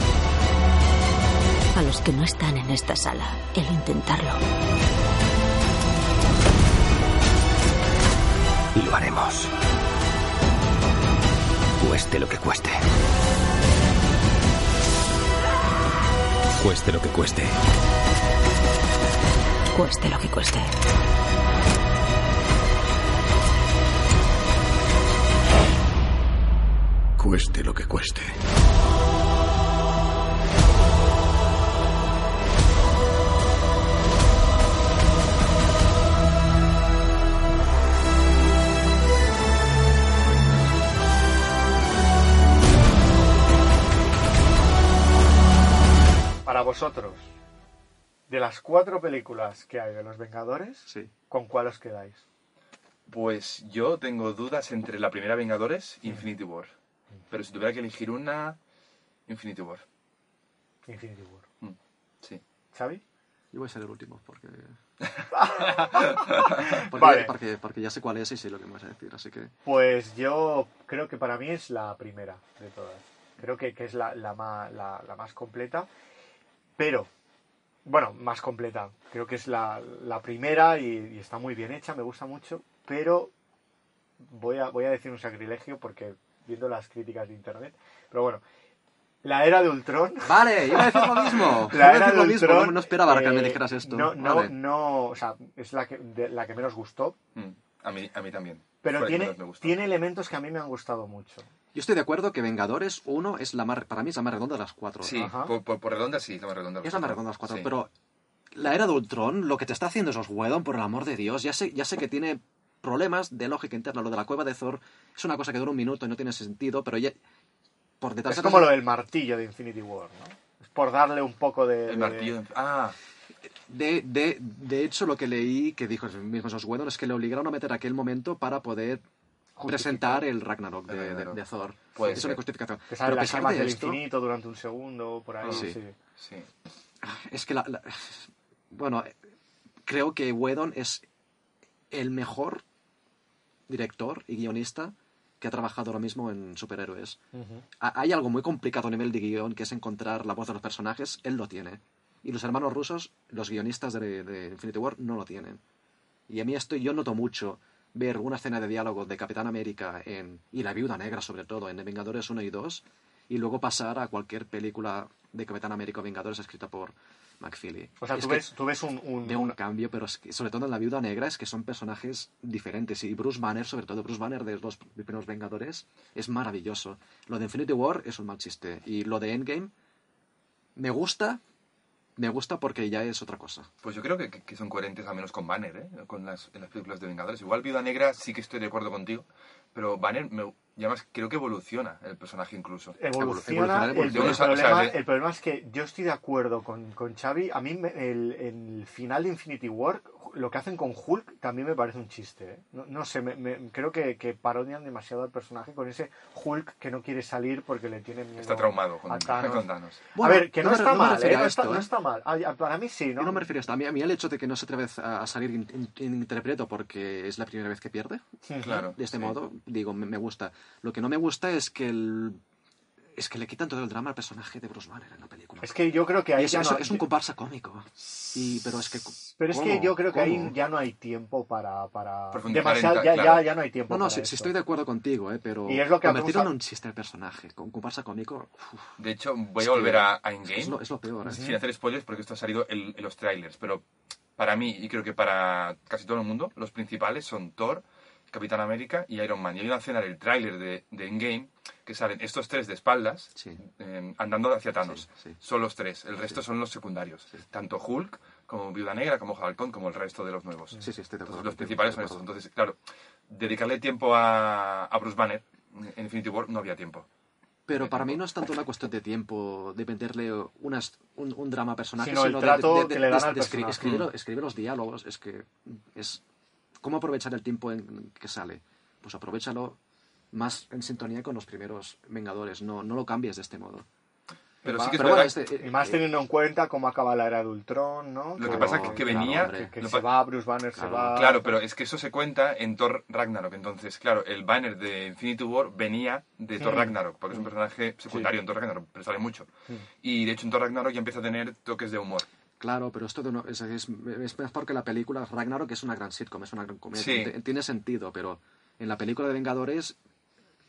a los que no están en esta sala el intentarlo. Y lo haremos. Cueste lo que cueste. Cueste lo que cueste. Cueste lo que cueste. Cueste lo que cueste. Vosotros, de las cuatro películas que hay de Los Vengadores, Sí. ¿con cuál os quedáis? Pues yo tengo dudas entre la primera Vengadores y Infinity War. Pero si tuviera que elegir una, Infinity War. Infinity War. Mm, Sí. ¿Xavi? Yo voy a ser el último porque... porque, Vale. porque, porque ya sé cuál es y sé lo que me vas a decir, así que... Pues yo creo que para mí es la primera de todas. Creo que, que es la, la, ma- la- la más completa. Pero, bueno, más completa. Creo que es la, la primera y, y está muy bien hecha, me gusta mucho. Pero voy a, voy a decir un sacrilegio porque viendo las críticas de internet. Pero bueno, la era de Ultron. Vale, iba a decir lo mismo. La era de lo mismo, no, no esperaba que me eh, dijeras esto. No, no, Vale. no, o sea, es la que, de- la que menos gustó. Mm, A mí, a mí también. Pero tiene, tiene elementos que a mí me han gustado mucho. Yo estoy de acuerdo que Vengadores 1 es la más, para mí es la más redonda de las cuatro. Sí, por, por, por redonda sí, es la más redonda. Es la más redonda de las cuatro, Sí. pero la era de Ultron, lo que te está haciendo esos Whedon, por el amor de Dios, ya sé, ya sé que tiene problemas de lógica interna. Lo de la cueva de Thor es una cosa que dura un minuto y no tiene sentido, pero ya por detrás Es de como las- lo del martillo de Infinity War, ¿no? Es por darle un poco de... El de- martillo. de- Ah, de, de, de hecho, lo que leí que dijo el mismo esos Whedon es que le obligaron a meter aquel momento para poder presentar el Ragnarok de, de- Thor. Puede es ser. una justificación. Que Pero sale a las pesar de del esto, infinito durante un segundo, por ahí, Sí. sí. sí. Es que la, la- bueno, creo que Whedon es el mejor director y guionista que ha trabajado ahora mismo en superhéroes. Ha- Hay algo muy complicado a nivel de guion, que es encontrar la voz de los personajes. Él lo tiene. Y los hermanos rusos, los guionistas de, de Infinity War, no lo tienen. Y a mí esto, yo noto mucho ver una escena de diálogo de Capitán América en, y la Viuda Negra, sobre todo, en Vengadores 1 y 2, y luego pasar a cualquier película de Capitán América o Vengadores escrita por McFeely. O sea, tú ves, tú ves un... un- de un cambio, pero es que, sobre todo en la Viuda Negra es que son personajes diferentes. Y Bruce Banner, sobre todo Bruce Banner de los primeros Vengadores, es maravilloso. Lo de Infinity War es un mal chiste. Y lo de Endgame me gusta, me gusta porque ya es otra cosa. Pues yo creo que, son coherentes al menos con Banner, ¿eh? Con las, en las películas de Vengadores. Igual Viuda Negra sí que estoy de acuerdo contigo, pero Banner, me, y además creo que evoluciona el personaje incluso. Evoluciona, evoluciona, el, evoluciona. problema, el problema es que yo estoy de acuerdo con, con Xavi. A mí me- el, el final de Infinity War, lo que hacen con Hulk también me parece un chiste. ¿eh? No, no sé, me- me- creo que, que parodian demasiado al personaje con ese Hulk que no quiere salir porque le tiene miedo Está traumado con, a Thanos. con Thanos. a ver, que no, está mal, ¿eh? no, está, ¿eh? está mal. Para mí sí, ¿no? Yo no me refiero a esto. A mí, a mí el hecho de que no se atreve a a salir in- in- in- interpreto porque es la primera vez que pierde, Claro. de este sí. modo, digo, me, me gusta. Lo que no me gusta es que el, es que le quitan todo el drama al personaje de Bruce Banner en la película. Es que yo creo que ahí es, ya es- no- es un comparsa cómico. Y, pero es que... Pero es que yo creo que ahí ¿Cómo? ya no hay tiempo para... para demasiado, ya, ta- ya, claro. ya no hay tiempo No, no, para esto. estoy de acuerdo contigo, ¿eh? pero Y es lo que convertirlo en un chiste el personaje, con comparsa cómico, uf, De hecho, voy a volver que a, a Endgame. es, lo, es lo peor. ¿eh? sin hacer spoilers porque esto ha salido en, en los trailers, pero para mí y creo que para casi todo el mundo, los principales son Thor, Capitán América y Iron Man. Y hay una escena del tráiler de, de Endgame que salen estos tres de espaldas Sí. eh, andando hacia Thanos. Sí, sí. Son los tres. El resto son los secundarios. Tanto Hulk como Viuda Negra, como Halcón, como el resto de los nuevos. Sí, sí, estoy de acuerdo Los principales son estos. Entonces, claro, dedicarle tiempo a, a Bruce Banner en Infinity War no había tiempo. Pero para mí no es tanto una cuestión de tiempo, de meterle unas, un, un drama a personaje, Sino el de- trato de, de- que le dan de- al de escri- personaje. escribir, escribir los diálogos, es que es... ¿Cómo aprovechar el tiempo en que sale? Pues aprovechalo más en sintonía con los primeros Vengadores, no, no lo cambies de este modo. Pero sí que es Pero bueno, verdad este, Y más eh, teniendo en cuenta cómo acaba la era de Ultron, ¿no? Lo que Que- pasa es que, que claro, venía... hombre. que lo se va, Bruce Banner se Claro. va. Claro, pero es que eso se cuenta en Thor Ragnarok. Entonces, claro, el banner de Infinity War venía de Thor Mm. Ragnarok, porque es un personaje secundario en Thor Ragnarok, pero sale mucho. Y de hecho en Thor Ragnarok ya empieza a tener toques de humor. Claro, pero esto de no- es, es, es mejor que la película Ragnarok, que es una gran sitcom, es una gran comedia. Sí. Tiene sentido, pero en la película de Vengadores,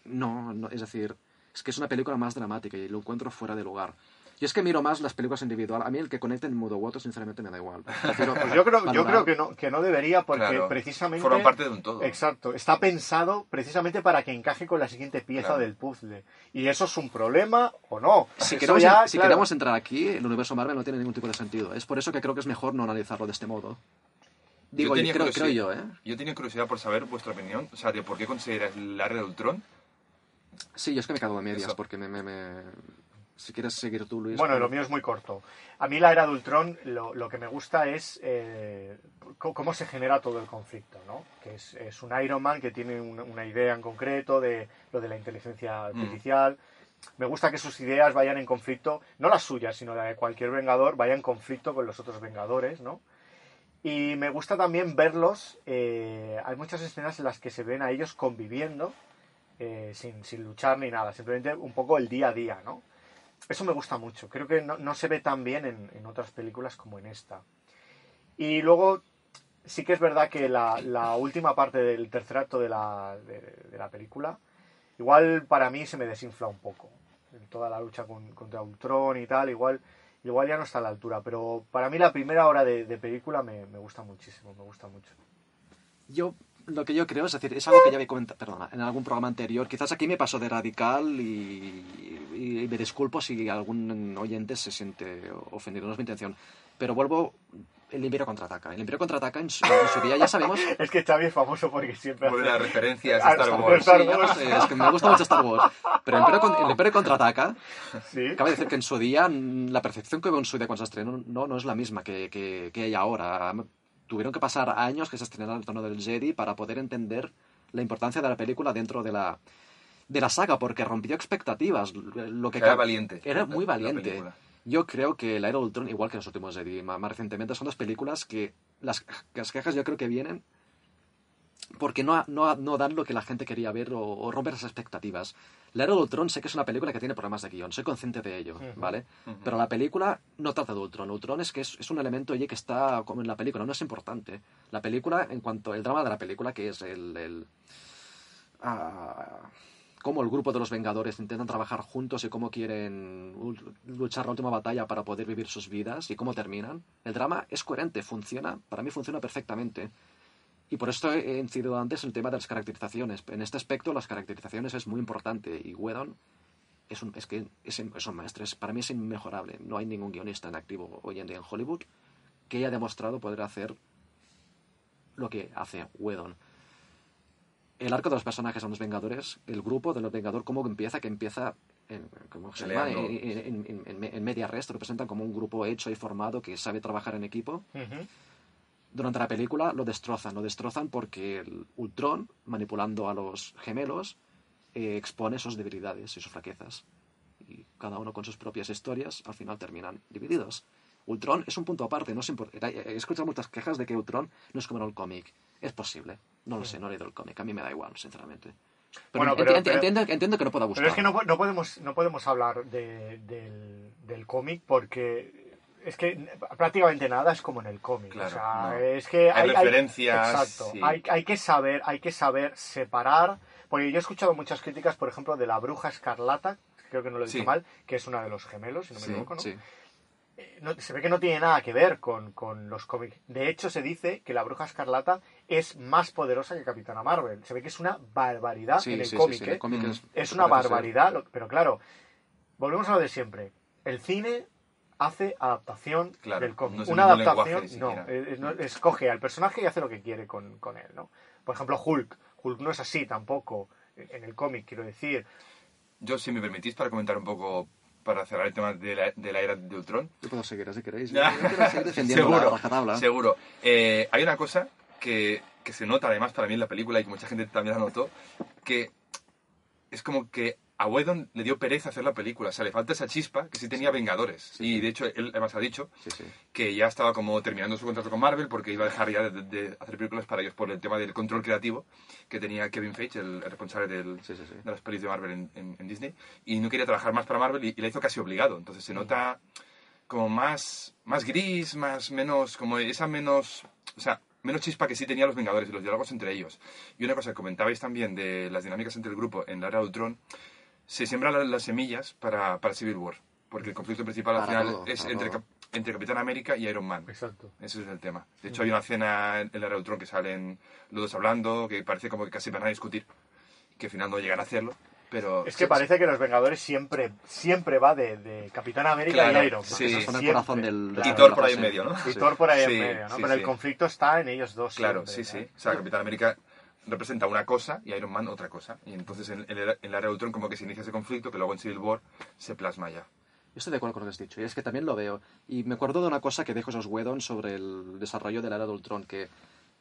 no, no, es decir, es que es una película más dramática y lo encuentro fuera de lugar. Yo es que miro más las películas individual. A mí el que conecte en Mudo Woto, sinceramente, me da igual. Prefiero Pues yo creo, yo creo que, no, que no debería porque Claro, precisamente... forman parte de un todo. Exacto, está pensado precisamente para que encaje con la siguiente pieza Claro. del puzzle. Y eso es un problema o no. Si, Eso queremos, ya, si claro, queremos entrar aquí, el universo Marvel no tiene ningún tipo de sentido. Es por eso que creo que es mejor no analizarlo de este modo. Digo, yo tenía creo, yo, ¿eh? Yo tenía curiosidad por saber vuestra opinión, o sea, de por qué consideras el área de Ultron. Sí, yo es que me cago de medias Eso. porque me, me- me- Si quieres seguir tú, Luis. Bueno, lo mío es muy corto. A mí la era de Ultron lo, lo que me gusta es eh, cómo se genera todo el conflicto, ¿no? Que es, es un Iron Man que tiene una, una idea en concreto de lo de la inteligencia artificial. Me gusta que sus ideas vayan en conflicto, no las suyas, sino la de cualquier Vengador, vaya en conflicto con los otros Vengadores, ¿no? Y me gusta también verlos, eh, hay muchas escenas en las que se ven a ellos conviviendo, eh, sin, sin luchar ni nada, simplemente un poco el día a día, ¿no? Eso me gusta mucho. Creo que no, no se ve tan bien en, en otras películas como en esta. Y luego, sí que es verdad que la, la última parte del tercer acto de la, de, la película, igual para mí se me desinfla un poco. En toda la lucha con- contra Ultron y tal, igual, igual ya no está a la altura. Pero para mí la primera hora de, de película me, me gusta muchísimo, me gusta mucho. Yo, lo que yo creo, es decir, es algo que ya había comentado, perdona, en algún programa anterior. Quizás aquí me paso de radical y, y me disculpo si algún oyente se siente ofendido, no es mi intención. Pero vuelvo, el Imperio contraataca. El Imperio contraataca en su, en su día, ya sabemos. Es que Xavi es famoso porque siempre hace- las referencias Ah, a Star Star Wars. Star Sí, Wars. sé, es que me gusta mucho Star Wars. Pero el Imperio, el Imperio contraataca. Sí. Cabe decir que en su día, la percepción que hubo en su día cuando se estrenó no, no es la misma que, que, que hay ahora. Tuvieron que pasar años que se estrenara el tono del Jedi para poder entender la importancia de la película dentro de la, de la saga, porque rompió expectativas. Lo que Era valiente. Era la- muy valiente. Yo creo que La Era de Ultron, igual que los últimos Jedi, más, más recientemente, son dos películas que las, las quejas yo creo que vienen porque no, no, no dan lo que la gente quería ver o, o romper las expectativas. La Era de Ultron sé que es una película que tiene problemas de guion, soy consciente de ello, ¿vale? Pero la película no trata de Ultron. Ultron es que es, es un elemento oye, que está como en la película, no es importante. La película, en cuanto al drama de la película, que es el... el ah, cómo el grupo de los Vengadores intentan trabajar juntos y cómo quieren luchar la última batalla para poder vivir sus vidas y cómo terminan. El drama es coherente, funciona, para mí funciona perfectamente. Y por esto he incidido antes en el tema de las caracterizaciones. En este aspecto, las caracterizaciones es muy importante y Whedon es, un, es que es, es un maestro. Es- para mí es inmejorable. No hay ningún guionista en activo hoy en día en Hollywood que haya demostrado poder hacer lo que hace Whedon. El arco de los personajes son los Vengadores, el grupo de los Vengadores, cómo empieza, que empieza en, ¿cómo se llama? En, en- en- en- en media res, te lo presentan como un grupo hecho y formado que sabe trabajar en equipo. Durante la película lo destrozan. Lo destrozan porque el Ultron, manipulando a los gemelos, eh, expone sus debilidades y sus flaquezas. Y cada uno con sus propias historias, al final terminan divididos. Ultron es un punto aparte. No es impor- He escuchado muchas quejas de que Ultron no es como en el cómic. Es posible. No lo sé, no he leído el cómic. A mí me da igual, sinceramente. Pero, Bueno, pero- ent- pero- entiendo, entiendo que no pueda gustar. Pero es que no, no podemos, no podemos hablar de- del, del cómic porque es que prácticamente nada es como en el cómic. Claro, o sea, no. es que Hay referencias, exacto. sí. Hay, hay que saber, hay que saber separar. Porque yo he escuchado muchas críticas, por ejemplo, de la bruja escarlata, creo que no lo he dicho Sí. mal, que es una de los gemelos, si no me Sí, equivoco, ¿no? Sí. eh, no- se ve que no tiene nada que ver con, con los cómics. De hecho, se dice que la Bruja Escarlata es más poderosa que Capitana Marvel. Se ve que es una barbaridad Sí, en el cómic. sí, ¿eh? el cómic es, Es una barbaridad, pero claro, volvemos a lo de siempre. El cine hace adaptación Claro, del cómic. no es Una adaptación, no, eh, no, escoge al personaje y hace lo que quiere con, con él, ¿no? Por ejemplo, Hulk. Hulk no es así tampoco en el cómic, quiero decir. Yo, si me permitís, para comentar un poco, para cerrar el tema de la, de la era de Ultron. Yo puedo seguir si queréis. Yo quiero seguir defendiendo la seguro, rajatabla. seguro. Eh, hay una cosa que, que se nota además para mí en la película y que mucha gente también la notó, que es como que a Whedon le dio pereza hacer la película. O sea, le falta esa chispa que sí tenía Vengadores. y de hecho, él además ha dicho Sí, que ya estaba como terminando su contrato con Marvel porque iba a dejar ya de, de hacer películas para ellos por el tema del control creativo que tenía Kevin Feige, el, el responsable del, de las pelis de Marvel en, en- en Disney, y no quería trabajar más para Marvel y, y la hizo casi obligado. Entonces se nota como más, más gris, más menos, como esa menos, o sea, menos chispa que sí tenía los Vengadores y los diálogos entre ellos. Y una cosa que comentabais también de las dinámicas entre el grupo en la era de Ultron, se siembran la- las semillas para, para Civil War, porque el conflicto principal al Para final todo, es entre, entre Capitán América y Iron Man. Exacto. Ese es el tema. De hecho, hay una escena en de Ultron que salen los dos hablando, que parece como que casi van a discutir, que al final no llegan a hacerlo, pero... Es que parece que los Vengadores siempre, siempre va de, de Capitán América Claro, y Iron Man. sí. Son el Siempre. corazón del... Claro. Y Thor por ahí en medio, ¿no? Y Sí. Thor por ahí Sí, en medio, ¿no? sí, Pero el sí. conflicto está en ellos dos. Claro, siempre, sí, sí. ¿no? O sea, Capitán América representa una cosa y Iron Man otra cosa. Y entonces en, en, el- en la era de Ultron como que se inicia ese conflicto que luego en Civil War se plasma ya. Yo estoy de acuerdo con lo que has dicho, y es que también lo veo. Y me acuerdo de una cosa que dijo Joss Whedon sobre el desarrollo de la era de Ultron, que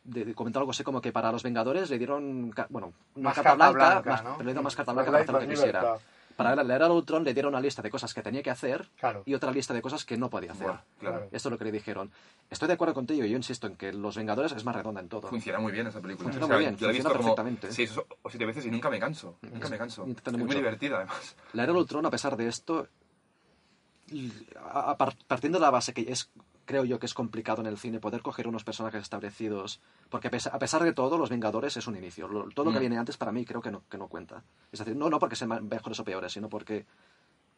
de, de- comentó algo así como que para los Vengadores le dieron, bueno, una Más carta carta blanca, blanca, más- ¿no? pero le dieron más carta blanca para hacer lo que quisiera. Para la era de Ultron le dieron una lista de cosas que tenía que hacer Claro. y otra lista de cosas que no podía hacer. Buah, claro. Esto es lo que le dijeron. Estoy de acuerdo contigo, yo insisto en que Los Vengadores es más redonda en todo. Funciona muy bien esa película. Funciona O sea, muy bien, yo la he funciona visto como perfectamente. seis o- o siete veces y nunca me canso. Nunca me canso. y Es muy divertida además. La era de Ultron, a pesar de esto, y a- a par- partiendo de la base que es, creo yo que es complicado en el cine poder coger unos personajes establecidos, porque a pesar, de todo, Los Vengadores es un inicio. Todo lo que Mm. viene antes para mí creo que no, que no cuenta. Es decir, no, no porque sean mejores o peores, sino porque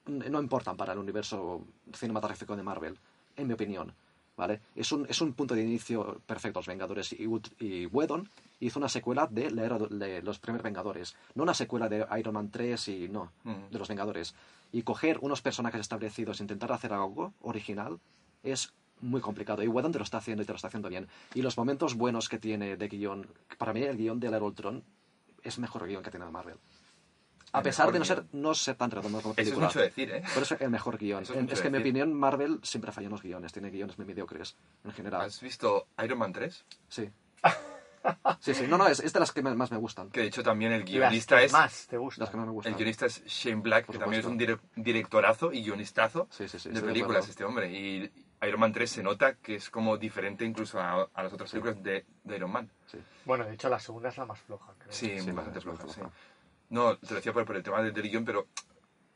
no importan para el universo cinematográfico de Marvel, en mi opinión. ¿Vale? Es un, es un punto de inicio perfecto, Los Vengadores. Y, y Whedon hizo una secuela de, la era de los primeros Vengadores. No una secuela de Iron Man 3 y no, Mm. de los Vengadores. Y coger unos personajes establecidos intentar hacer algo original es muy complicado. Y Whedon te lo está haciendo y te lo está haciendo bien. Y los momentos buenos que tiene de guion, para mí el guion de la de Ultron es mejor guion que tiene Marvel. A El pesar de no ser, no ser tan redondo como Eso es película. mucho decir, ¿eh? Por eso el mejor guion. Eso es es que en mi opinión Marvel siempre falla en los guiones. Tiene guiones muy mediocres en general. ¿Has visto Iron Man 3? Sí. Sí, sí. No, no, es, es de las que me- más me gustan. Que de hecho también el Las guionista que es... más te gusta. Las que más me gustan. El guionista es Shane Black, Por que también es un supuesto. direc- directorazo y guionistazo Sí, sí, sí, de de películas, acuerdo. este hombre. Y Iron Man 3 se nota que es como diferente incluso a, a las otras películas de, de Iron Man. Sí. Bueno, de hecho, la segunda es la más floja, creo. Sí, Sí, bastante es muy floja, sí. floja. No, te lo decía por, por el tema del, del guion, pero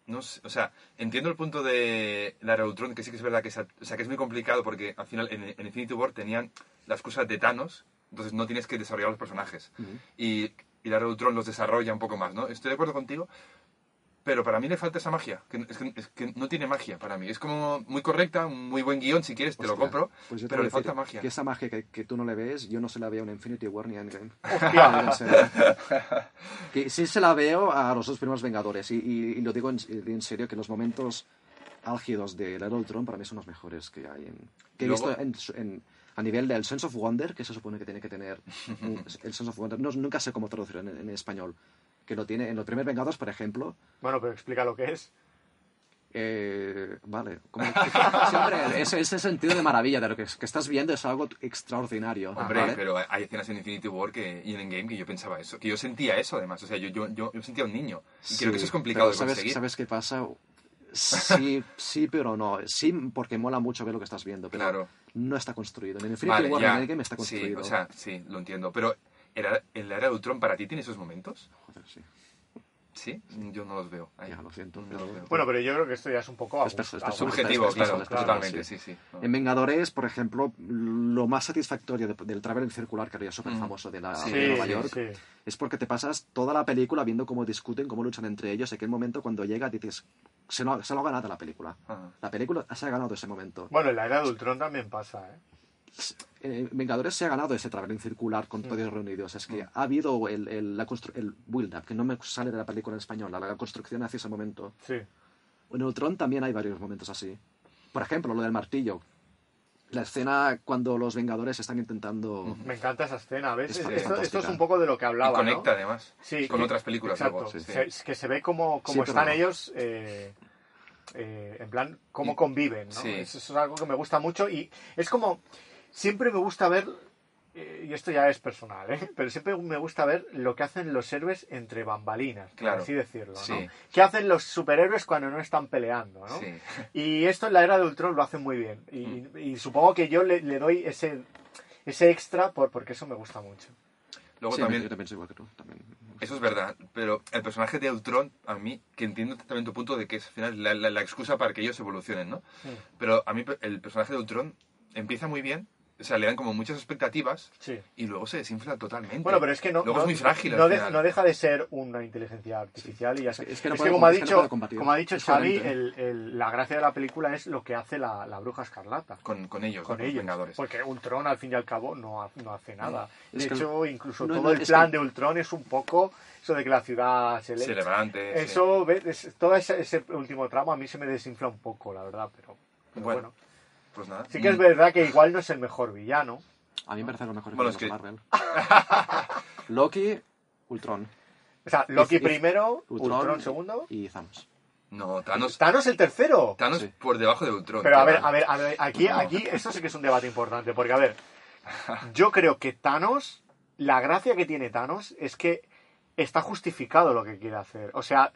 no sé, o sea, entiendo el punto de la Ultron, que sí que es verdad que, se- o sea, que es muy complicado porque al final en, en Infinity War tenían las cosas de Thanos, entonces no tienes que desarrollar los personajes. y, y la Ultron los desarrolla un poco más, ¿no? Estoy de acuerdo contigo, pero para mí le falta esa magia, que, es, que, es que no tiene magia para mí. Es como muy correcta, un muy buen guion, si quieres, te lo Hostia, compro, pues te pero le falta magia. Que esa magia que, que tú no le ves, yo no se la veo en Infinity War ni en Endgame. Que sí se la veo a los dos primeros Vengadores. Y, y- y lo digo en, en serio, que los momentos álgidos de la Ultron para mí son los mejores que hay. En, que he Luego- visto en, en- a nivel del Sense of Wonder, que se supone que tiene que tener el Sense of Wonder. No, nunca sé cómo traducirlo en, en español. Que lo tiene en los primeros Vengadores, por ejemplo. Bueno, pero explica lo que es. Eh, vale, como- siempre ese, ese sentido de maravilla de lo que, que estás viendo es algo extraordinario. Hombre, ¿vale? pero hay escenas en Infinity War que, y en Endgame que yo pensaba eso, que yo sentía eso además, o sea, yo, yo, yo, yo sentía un niño. Y creo que eso es Sí, complicado de ¿sabes, conseguir. ¿Sabes qué pasa? Sí, sí, pero no. Sí, porque mola mucho ver lo que estás viendo, pero Claro. no está construido. En Infinity Vale, War ya. en Endgame está Sí, construido. o sea, sí, lo entiendo. Pero ¿era, ¿el era de Ultron para ti tiene esos momentos? Joder, sí. Sí, yo no los veo. ahí. Ya, lo siento, No pero- los veo. Bueno, pero yo creo que esto ya es un poco Es es personal. subjetivo, es claro, es totalmente, sí, sí. No. En Vengadores, por ejemplo, lo más satisfactorio de- del Traveling Circular, que era súper famoso de, la, Sí, de Nueva sí, York, sí. es porque te pasas toda la película viendo cómo discuten, cómo luchan entre ellos. En aquel momento, cuando llega, dices, se lo, se lo ha ganado la película. Ajá. La película se ha ganado ese momento. Bueno, en la era de Ultron también pasa, ¿eh? Eh, Vengadores se ha ganado ese traveling circular con todos reunidos. Es que ha habido el, el, la el build-up, que no me sale de la película en español, la, la construcción hacia ese momento. Sí. En Ultron también hay varios momentos así. Por ejemplo, lo del martillo. La escena cuando los Vengadores están intentando... Me encanta esa escena, ¿ves? Es esto, esto es un poco de lo que Y hablaba, conecta ¿no? además Sí, con que- otras películas exacto. luego. sí. Se- que se ve como, como Sí, están pero- ellos, eh, eh, en plan, cómo Y- conviven, ¿no? sí. Eso es algo que me gusta mucho y es como, siempre me gusta ver, eh, y esto ya es personal, ¿eh? pero siempre me gusta ver lo que hacen los héroes entre bambalinas, por Claro. así decirlo, ¿no? Sí. ¿Qué hacen los superhéroes cuando no están peleando, ¿no? Sí. Y esto en la era de Ultron lo hacen muy bien. Y, Mm. y supongo que yo le, le doy ese, ese extra por, porque eso me gusta mucho. Luego Sí, también yo también soy igual que tú. También. Eso es verdad, pero el personaje de Ultron, a mí, que entiendo también tu punto de que es al final la, la- la excusa para que ellos evolucionen, ¿no? Pero a mí el personaje de Ultron empieza muy bien, o sea, le dan como muchas expectativas Sí. y luego se desinfla totalmente. Bueno, pero es que no, Luego no, es muy frágil. no, de- no deja de ser una inteligencia artificial y ya está. Es que no como, ha es que no dicho, puede combatir. como ha dicho Xavi, el- el- la gracia de la película es lo que hace la, la bruja escarlata. Con, con ellos, Con ¿no? los ellos. Vengadores. Porque Ultron, al fin y al cabo, no, ha- no hace nada. De que- hecho, incluso no, todo no, el plan que- de Ultron es un poco eso de que la ciudad se, le- Se levante. sí. Eso, ¿ves? Es- todo ese, ese último tramo a mí se me desinfla un poco, la verdad, pero, pero Bueno. bueno. Pues nada. Sí que es verdad que igual no es el mejor villano. A mí me parece lo mejor Bueno, de es que- Marvel. Loki, Ultron. O sea, Loki Y- y- primero, Ultron, Ultron, segundo, Y Thanos. No, Thanos, Thanos el tercero. Thanos Sí. por debajo de Ultron. Pero a ver, a ver, a ver, aquí, aquí, esto sí que es un debate importante, porque a ver, yo creo que Thanos, la gracia que tiene Thanos es que está justificado lo que quiere hacer. O sea,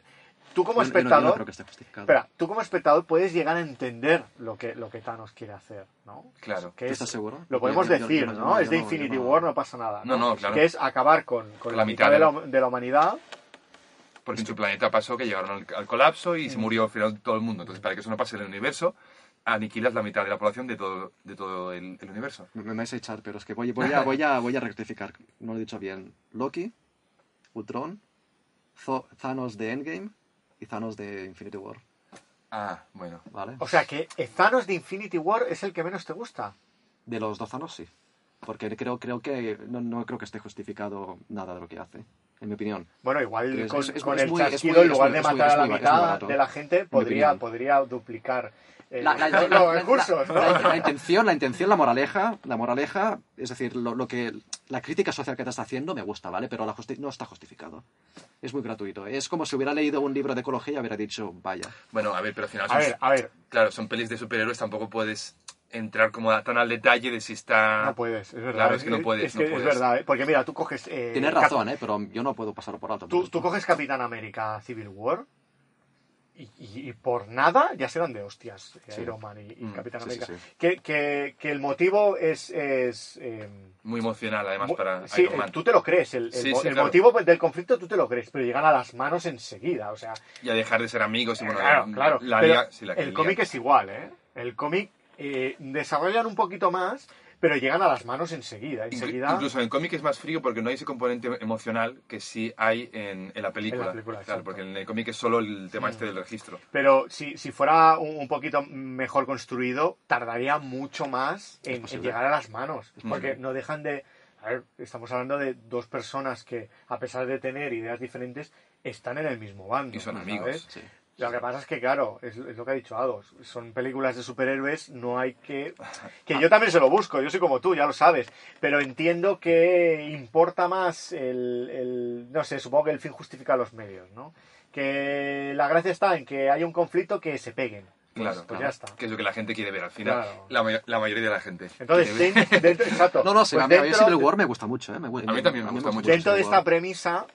tú como Yo- yo no- yo no espectador, creo que esté justificado. espera, tú como espectador puedes llegar a entender lo que, lo que Thanos quiere hacer, ¿no? Claro. Que ¿Tú es- estás seguro? Lo podemos decir, no- es de Infinity War, no pasa nada. No, no, claro. Que es acabar con, con la, mitad, de la, de la humanidad. Porque en su planeta pasó que llegaron al, al colapso y se murió al final todo el mundo. Entonces, para que eso no pase en el universo, aniquilas la mitad de la población de todo, de todo el, el universo. Me, me vais a echar, pero es que voy, voy, a, voy, a, voy a rectificar. No lo he dicho bien. Loki, Ultron, Thanos de Endgame y Thanos de Infinity War. Ah, bueno. ¿Vale? O sea que Thanos de Infinity War es el que menos te gusta. De los dos Thanos, sí. Porque creo, creo que no, no creo que esté justificado nada de lo que hace, en mi opinión. Bueno, igual Pero con, es- es con muy- el muy- chasquido, muy- en lugar de matar a la muy- mitad barato, de la gente, podría, podría duplicar La, intención, la intención, la moraleja, la moraleja, es decir, lo, lo que la crítica social que te está haciendo me gusta, ¿vale? Pero la justi- no está justificado. Es muy gratuito. Es como si hubiera leído un libro de ecología y hubiera dicho, vaya. Bueno, a ver, pero al final A son, ver, a ver, claro, son pelis de superhéroes, tampoco puedes entrar como tan al detalle de si está... no puedes, es verdad. Claro, es que no puedes, Es, no verdad, ¿eh? porque mira, tú coges... eh, Tienes Cap- razón, ¿eh? Pero yo no puedo pasarlo por alto. Tú, tú coges Capitán América Civil War y, y- y por nada ya se dan de hostias eh, Sí. Iron Man y, y Mm, Capitán sí, América. sí. Que, que- que el motivo es... es eh, Muy emocional, además, para sí, Iron eh, Man. tú te lo crees, el, el Sí, mo- sí, el claro. motivo del conflicto tú te lo crees, pero llegan a las manos enseguida, o sea, Y a dejar de ser amigos y bueno, claro, la- claro. la la el cómic es igual, ¿eh? El cómic eh, desarrollan un poquito más, pero llegan a las manos enseguida, enseguida. Incluso en el cómic es más frío porque no hay ese componente emocional que sí hay en, en la película. En la película, claro, exacto. porque en el cómic es solo el tema este del registro. Pero si, si fuera un, un poquito mejor construido, tardaría mucho más en, llegar a las manos. Porque no dejan de... A ver, estamos hablando de dos personas que, a pesar de tener ideas diferentes, están en el mismo bando. Y son ¿sabes? amigos. Sí. Lo que pasa es que, claro, es, es lo que ha dicho Ados. Son películas de superhéroes, no hay que... Que yo también se lo busco, yo soy como tú, ya lo sabes. Pero entiendo que importa más el... el- no sé, supongo que el fin justifica los medios, ¿no? Que la gracia está en que haya un conflicto que se peguen. Pues, Claro, pues claro. ya está. Que es lo que la gente quiere ver al final. Claro. La, may- la mayoría de la gente. Entonces, quiere ver- den- dentro, exacto. No, no, sí, Pues a mí, a mí dentro- Civil War me gusta mucho, ¿eh? Me A mí también me gusta mucho. Dentro de esta premisa,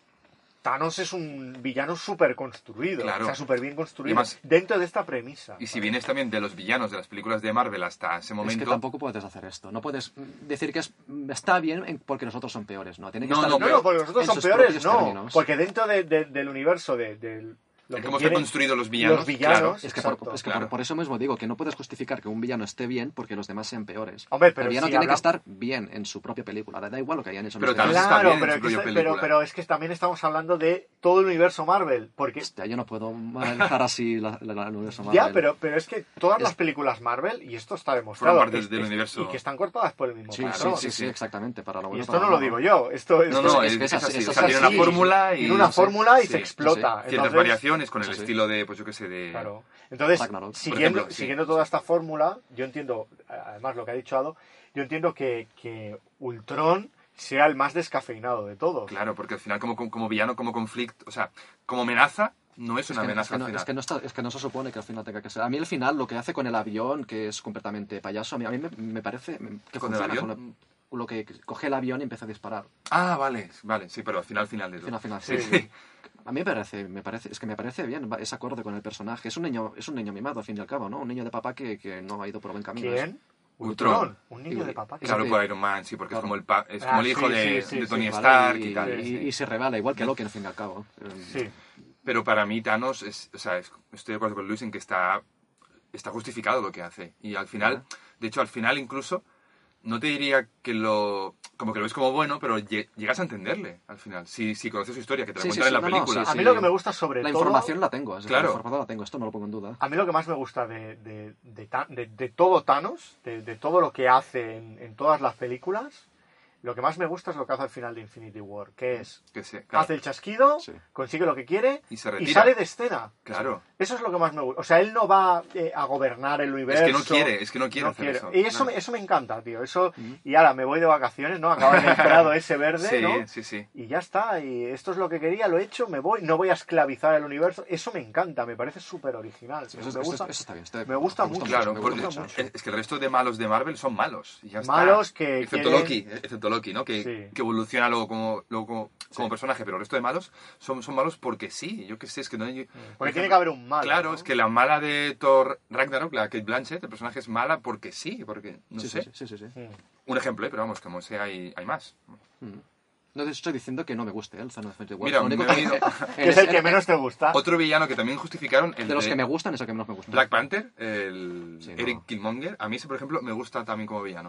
Thanos es un villano súper construido. Claro. O sea, súper bien construido. Y más- dentro de esta premisa. Y si vienes también de los villanos de las películas de Marvel hasta ese Es momento... que tampoco puedes hacer esto. No puedes decir que es, está bien en- porque nosotros son peores. No, tiene que No, estar no, No, porque nosotros son peores, no. términos. Porque dentro de- de- del universo de, del- lo que cómo están construidos los villanos. los villanos, claro. Es que, por, es que claro. por, por eso mismo digo que no puedes justificar que un villano esté bien porque los demás sean peores. Hombre, pero el villano si tiene habla- que estar bien en su propia película. Da igual lo que hayan hecho. en Pero demás. está Claro, bien en pero, su es pero, película. pero es que también estamos hablando de todo el universo Marvel. Porque Hostia, yo no puedo manejar así la, la- la- el universo Ya, Marvel. pero, pero es que todas Es- las películas Marvel, y esto está demostrado, Forman parte es- del es- universo. y que están cortadas por el mismo Sí, patrón. sí, sí, sí, exactamente. Para lo Y esto para no lo digo yo, esto es, No, no, es que es así, una fórmula y una fórmula y se explota. ciertas Con el Sí, estilo de, pues yo qué sé, de... Claro. Entonces, siguiendo, sí. siguiendo toda esta fórmula, yo entiendo, además lo que ha dicho Ado, yo entiendo que, que Ultron sea el más descafeinado de todos. Claro, porque al final como, como, como villano, como conflicto, o sea, como amenaza, no es Es una es, amenaza que no, al final. es que no está- es que no se supone que al final tenga que ser. A mí el final, lo que hace con el avión, que es completamente payaso, a mí, a mí me, me parece que ¿Con el avión? con lo, lo que coge el avión y empieza a disparar. Ah, vale, vale, sí, pero al final, final de todo. Final, final, Sí. sí. A mí me parece, me parece, es que me parece bien, va- es acorde con el personaje. Es un niño, es un niño mimado, al fin y al cabo, ¿no? Un niño de papá que, que no ha ido por buen camino. ¿Quién? Ultron. Ultron. Un niño Y- de papá. Claro, por Iron Man, sí, porque Claro. es como el, pa- es Ah, como el hijo sí, de, sí, sí, de sí, Tony. Stark y, y, tal. y- se revela, igual que Loki, al fin y al cabo. Eh, Sí. Pero para mí Thanos, es, o sea, es- estoy de acuerdo con Luis en que está, está justificado lo que hace. Y al final, de hecho, al final incluso, no te diría que lo, como que lo ves como bueno, pero lle- llegas a entenderle al final. Si, si conoces su historia, que te la Sí, cuentan sí, en la no, no, película. sí, A mí lo que me gusta sobre La todo... información la tengo, es Claro. la información la tengo, esto no lo pongo en duda. A mí lo que más me gusta de, de, de de- de todo Thanos, de, de todo lo que hace en, en todas las películas, lo que más me gusta es lo que hace al final de Infinity War, que es, Que se- claro, hace el chasquido, Sí. consigue lo que quiere Y se y sale de escena. Claro. Eso es lo que más me gusta. O sea, él no va eh, a gobernar el Es universo. que no quiere, es que no quiere no hacer quiere. eso. Y eso, claro. me, eso me encanta, tío. Eso, Y ahora me voy de vacaciones, ¿no? Acaba el prado ese verde, Sí, ¿no? sí, sí. Y ya está, y esto es lo que quería, lo he hecho, me voy, no voy a esclavizar el universo. Eso me encanta, me parece súper original. Eso, me, eso- gusta, eso está bien. está- me gusta mucho, Claro, me gusta mucho. es, es que el resto de malos de Marvel son malos. y ya está. Malos que Excepto quieren- Loki, excepto Loki, ¿no? Que, Sí. que evoluciona luego como, luego como, como personaje, pero el resto de malos son, son malos porque sí. Yo qué sé, es que no hay... Porque tiene que haber un malo. Claro, ¿no? es que la mala de Thor Ragnarok, la Kate Blanchett, el personaje es mala porque sí, porque, no Sí, sé. sí, sí, sí, sí. Un ejemplo, ¿eh? pero vamos, como sea, hay, hay más. No te estoy diciendo que no me guste ¿eh? el Thanos Infinity War. Mira, Lo único me he que- oído- Que es el que menos te gusta. Otro villano que también justificaron, el de los que me gustan es el que menos me gusta. Black Panther, el Sí, no. Eric Killmonger, a mí ese, por ejemplo, me gusta también como villano.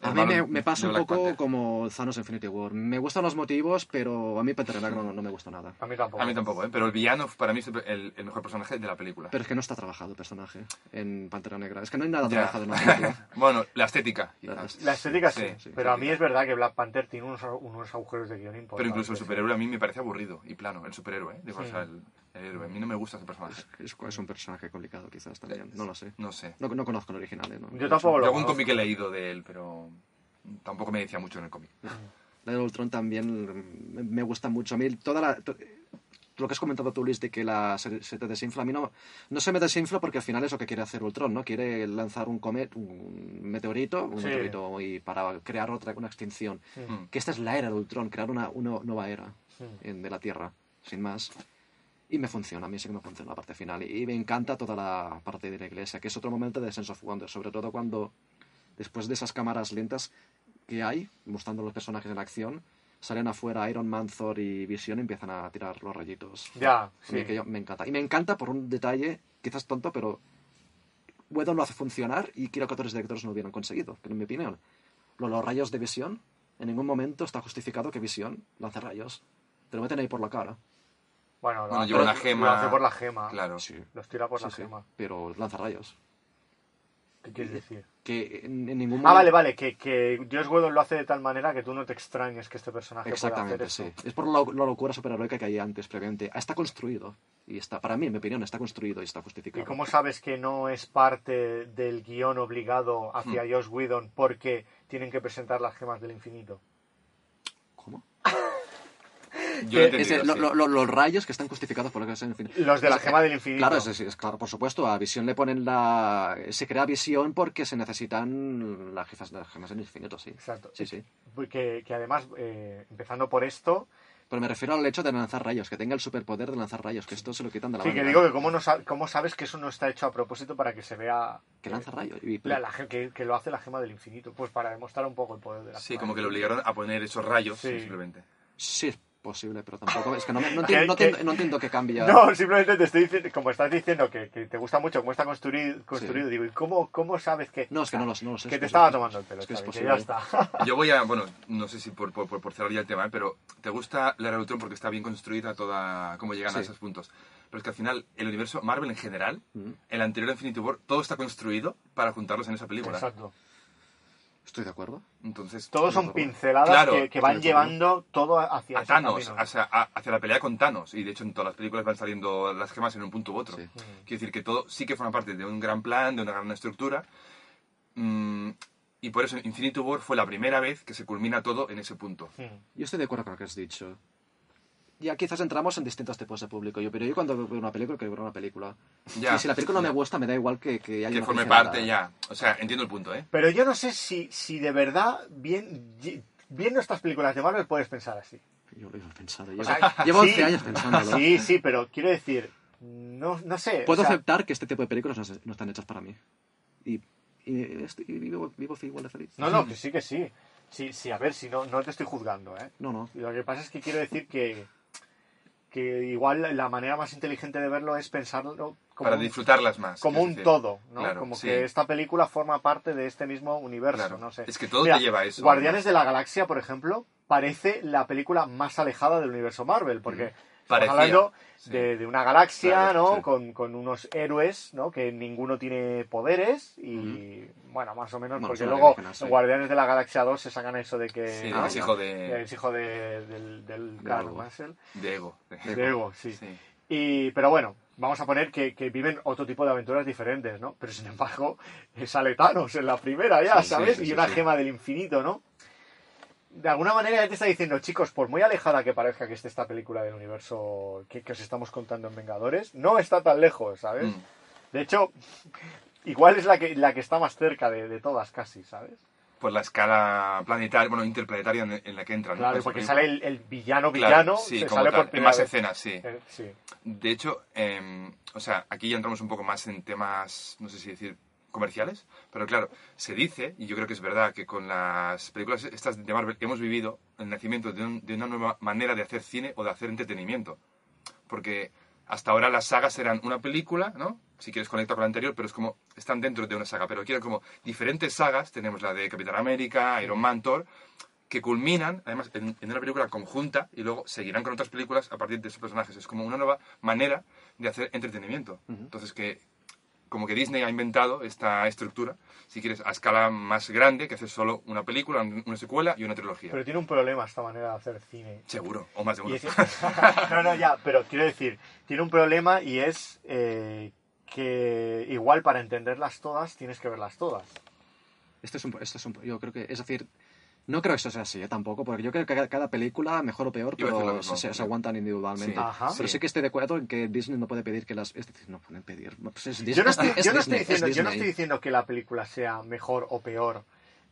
A mí me, pasa un Black poco Panther. como Thanos Infinity War. Me gustan los motivos, pero a mí Pantera Negra no, no me gusta nada. A mí tampoco. A mí tampoco, ¿eh? pero el villano para mí es el, el mejor personaje de la película. Pero es que no está trabajado el personaje en Pantera Negra. Es que no hay nada Ya. trabajado en la película. bueno, la estética, quizás. La estética sí, Sí, sí, pero a mí es verdad que Black Panther tiene unos, unos agujeros de guion importantes. Pero incluso el superhéroe a mí me parece aburrido y plano, el superhéroe, ¿eh? Digo, o sea, el, el héroe. A mí no me gusta ese personaje. Es, es un personaje complicado, quizás también. No lo sé. No sé. No, no conozco el original. ¿eh? No- Yo tampoco lo algún cómic he leído de él, pero tampoco me decía mucho en el cómic. La de Ultron también me, me gusta mucho. A mí toda la... to- lo que has comentado tú, Luis, de que la, se, se te desinfla, a mí no, no se me desinfla porque al final es lo que quiere hacer Ultron, ¿no? Quiere lanzar un comet, un meteorito, un Sí. meteorito y para crear otra, una extinción. Mm. Que esta es la era de Ultron, crear una, una nueva era Mm. en- de la Tierra, sin más. Y me funciona, a mí sí que me funciona la parte final. Y, me encanta toda la parte de la iglesia, que es otro momento de Sense of Wonder, sobre todo cuando, después de esas cámaras lentas que hay, mostrando los personajes en acción, salen afuera Iron Man, Thor y Visión y empiezan a tirar los rayitos. Ya, sí. que yo- me encanta. Y me encanta por un detalle, quizás tonto, pero Whedon lo hace funcionar y quiero que otros directores no lo hubieran conseguido, que en mi opinión. Lo- Los rayos de Visión, en ningún momento está justificado que Visión lance rayos. Te lo meten ahí por la cara. Bueno, lo Bueno, hace- lleva una lo hace por la gema. Claro. Sí. Los tira por Sí, la sí, gema. pero lanza rayos. ¿Qué quieres decir? Que en, en ningún Ah, vale, momento- vale, que, que Josh Whedon lo hace de tal manera que tú no te extrañes que este personaje Exactamente, pueda hacer sí. eso. Es por la, la locura superheroica que hay antes, previamente. Está construido. Y está, para mí, en mi opinión, está construido y está ¿Y justificado. cómo sabes que no es parte del guion obligado hacia Hmm. Josh Whedon porque tienen que presentar las gemas del infinito? ¿Cómo? Yo lo he Es lo- lo- lo- los rayos que están justificados por lo que es en fin. Los de la Es- gema del infinito. Claro, es, es- es claro, por supuesto. A Visión le ponen la. Se crea Visión porque se necesitan las gemas, las gemas del infinito, sí. Exacto. Sí, sí. Que, que además, eh, empezando por esto, Pero me refiero al hecho de lanzar rayos, que tenga el superpoder de lanzar rayos, que esto se lo quitan de la sí, que manga. digo que cómo, no cómo sabes que eso no está hecho a propósito para que se vea Que eh, lanza rayos. Y- la- la que, que lo hace la gema del infinito. Pues para demostrar un poco el poder de la Sí, gema como que le obligaron a poner esos rayos, Sí. simplemente. Sí, posible, pero tampoco. Es que no, me- no, entiendo, no, que- entiendo, no entiendo que cambia. No, simplemente te estoy diciendo, como estás diciendo que, que te gusta mucho cómo está construido, construido digo, ¿y cómo, cómo sabes que, No, es que no lo sé, no sé. que es te es estaba tomando el pelo? Es que es Xavi, que posible. ya está. Yo voy a, bueno, no sé si por, por, por- por cerrar ya el tema, ¿eh? pero ¿te gusta la era de Ultron porque está bien construida toda, cómo llegan a esos puntos? Pero es que al final, el universo Marvel en general, Mm. el anterior Infinity War, todo está construido para juntarlos en esa película. Exacto. Estoy de acuerdo. Entonces, Todos son pinceladas Claro, que, que van llevando todo hacia a ese Thanos, hacia, a- hacia la pelea con Thanos. Y de hecho en todas las películas van saliendo las gemas en un punto u otro. Sí. Quiero decir que todo sí que forma parte de un gran plan, de una gran estructura. Mm, y por eso Infinity War fue la primera vez que se culmina todo en ese punto. Mm. Yo estoy de acuerdo con lo que has dicho. Ya quizás entramos en distintos tipos de público. Yo, pero yo cuando veo una película, quiero ver una película. Ya. Y si la película no me gusta, me da igual que, que haya Que una forme parte ya. O sea, entiendo el punto, ¿eh? Pero yo no sé si, si de verdad, bien, viendo estas películas de Marvel, puedes pensar así. Yo lo he pensado. O Llevo, sea, llevo sí, 11 años pensándolo. Sí, sí, pero quiero decir, no, no sé. Puedo o sea, aceptar que este tipo de películas no, se- no están hechas para mí. Y, y estoy- y vivo, vivo igual de feliz. No, no, que sí, que sí. Sí, sí, a ver, si no, no te estoy juzgando, ¿eh? No, no. Lo que pasa es que quiero decir que, que igual la manera más inteligente de verlo es pensarlo como, Para un, disfrutarlas más. como un decir. todo, ¿no? Claro, como sí. que esta película forma parte de este mismo universo, Claro. no sé. Es que todo Mira, te lleva a eso. Guardianes de la Galaxia, por ejemplo, parece la película más alejada del universo Marvel, porque Parecía, hablando sí. de, de una galaxia, Claro, ¿no? sí. Con, con unos héroes, ¿no? Que ninguno tiene poderes y, bueno, más o menos, Bueno, porque luego en Guardianes de la Galaxia 2 se sacan eso de que... Sí, ¿no? es hijo de, Es hijo de- del, del De Carl algo. Russell. de Ego. de- De Ego, sí. Sí. Y, pero bueno, vamos a poner que, que viven otro tipo de aventuras diferentes, ¿no? Pero sin embargo, sale Thanos en la primera ya, Sí, ¿sabes? sí, y una gema del infinito, ¿no? De alguna manera ya te está diciendo, chicos, por muy alejada que parezca que esté esta película del universo que, que os estamos contando en Vengadores, no está tan lejos, ¿sabes? Mm. De hecho, igual es la que, la que está más cerca de, de todas casi, ¿sabes? Por la escala planetaria, bueno, interplanetaria en, en la que entran. Claro, porque sale el, el villano Claro, villano, sí, se como sale tal, por en más vez. escenas, sí. Eh, sí. De hecho, eh, o sea, aquí ya entramos un poco más en temas, no sé si decir comerciales, pero claro, se dice, y yo creo que es verdad, que con las películas estas de Marvel hemos vivido el nacimiento de, un- de una nueva manera de hacer cine o de hacer entretenimiento. Porque hasta ahora las sagas eran una película, ¿no? Si quieres conectar con la anterior, pero es como, están dentro de una saga, pero quiero como diferentes sagas, tenemos la de Capitán América, Iron Man, Thor, que culminan, además, en, en una película conjunta y luego seguirán con otras películas a partir de esos personajes. Es como una nueva manera de hacer entretenimiento. Entonces, que como que Disney ha inventado esta estructura, si quieres, a escala más grande, que hacer solo una película, un- una secuela y una trilogía. Pero tiene un problema esta manera de hacer cine. Seguro, o más de uno. es- no, no, ya, pero quiero decir, tiene un problema y es eh, que igual para entenderlas todas tienes que verlas todas. Esto es un, esto es un, yo creo que, es decir, no creo que eso sea así, ¿eh? tampoco, porque yo creo que cada, película, mejor o peor, pero se, aguantan individualmente. Sí. Ajá. Pero Sí. sí que estoy de acuerdo en que Disney no puede pedir que las... Es decir, no pueden pedir. Pues es Disney, Yo no, estoy, es yo no estoy Disney, es diciendo, yo no Disney. estoy diciendo que la película sea mejor o peor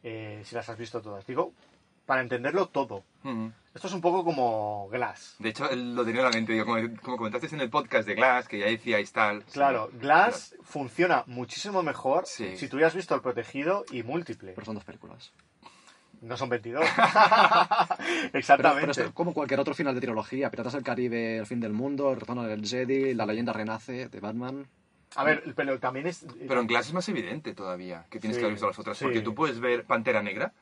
eh, si las has visto todas. Digo, para entenderlo todo. Ujú. Esto es un poco como Glass. De hecho, lo tenía en la mente. digo, como, como comentaste en el podcast de Glass, que ya decíais tal. sí. Claro, Glass funciona muchísimo mejor Sí. si tú ya has visto El Protegido y Múltiple. Pero son dos películas. No son 22. Pero, Exactamente. pero esto, como cualquier otro final de trilogía, Piratas del Caribe, El fin del mundo, El retorno del Jedi, La leyenda renace de Batman. A ver, pero también es... Pero en Glass es más evidente todavía que tienes Sí, que haber visto las otras. sí. Porque tú puedes ver Pantera Negra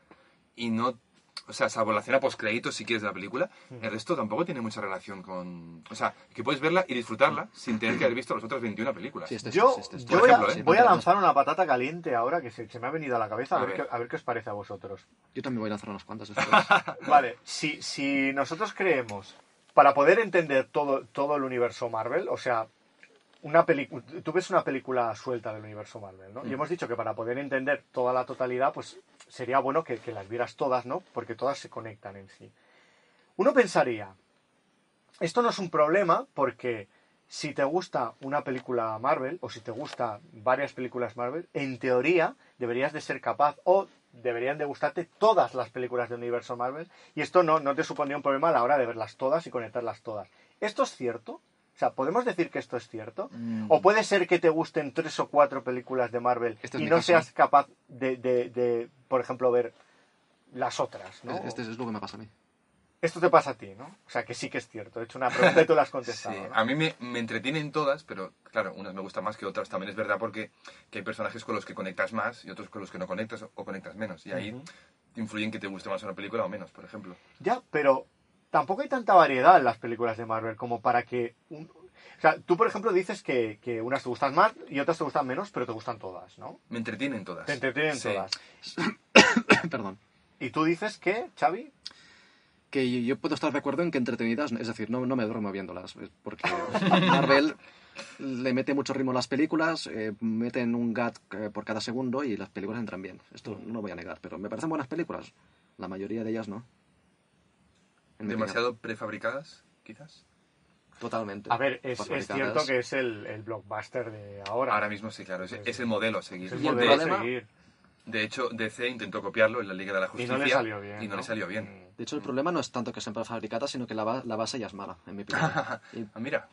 y no. O sea, salvo la escena post-créditos, si quieres, de la película, el resto tampoco tiene mucha relación con. O sea, que puedes verla y disfrutarla sin tener que haber visto las otras 21 películas. Sí, este es- Yo, este es- yo por voy, ejemplo, a, ¿eh? voy a lanzar una patata caliente ahora que se, se me ha venido a la cabeza, a, A ver, ver. Qué, a ver qué os parece a vosotros. Yo también voy a lanzar unas cuantas después. Vale, si, si nosotros creemos, para poder entender todo, todo el universo Marvel, o sea, una película, tú ves una película suelta del universo Marvel, ¿no? Y hemos dicho que para poder entender toda la totalidad, pues sería bueno que, que las vieras todas, ¿no? Porque todas se conectan en sí. Uno pensaría, esto no es un problema porque si te gusta una película Marvel o si te gusta varias películas Marvel, en teoría deberías de ser capaz o deberían de gustarte todas las películas del universo Marvel y esto no, no te supondría un problema a la hora de verlas todas y conectarlas todas. ¿Esto es cierto? O sea, ¿podemos decir que esto es cierto? Mm. ¿O puede ser que te gusten tres o cuatro películas de Marvel Este es y no caso. seas capaz de, de- de, por ejemplo, ver las otras? ¿no? Este es lo que me pasa a mí. Esto te pasa a ti, ¿no? O sea, que sí que es cierto. He hecho una pregunta y tú la has contestado. Sí, ¿no? a mí me, me entretienen todas, pero claro, unas me gustan más que otras. También es verdad porque que hay personajes con los que conectas más y otros con los que no conectas o, o conectas menos. Y ahí influyen que te guste más una película o menos, por ejemplo. Ya, pero tampoco hay tanta variedad en las películas de Marvel como para que... un- O sea, tú, por ejemplo, dices que, que unas te gustan más y otras te gustan menos, pero te gustan todas, ¿no? Me entretienen todas. Te entretienen Sí. todas. Perdón. Y tú dices que, Xavi, Que yo, puedo estar de acuerdo en que entretenidas, es decir, no, no me duermo viéndolas, porque Marvel le mete mucho ritmo a las películas, eh, meten un gat eh, por cada segundo y las películas entran bien. Esto no lo voy a negar, pero me parecen buenas películas. La mayoría de ellas no. Demasiado prefabricadas, quizás. Totalmente. a ver, es, es cierto que es el, el blockbuster de ahora. Ahora mismo sí, claro. Es, es el modelo a seguir. Es el Y el modelo a problema- seguir. De hecho, DC intentó copiarlo en la Liga de la Y Justicia. no le salió bien. Y no, le salió bien. Mm. De hecho, el problema no es tanto que sean prefabricadas, sino que la, la base ya es mala, en mi opinión. Y Ah, mira.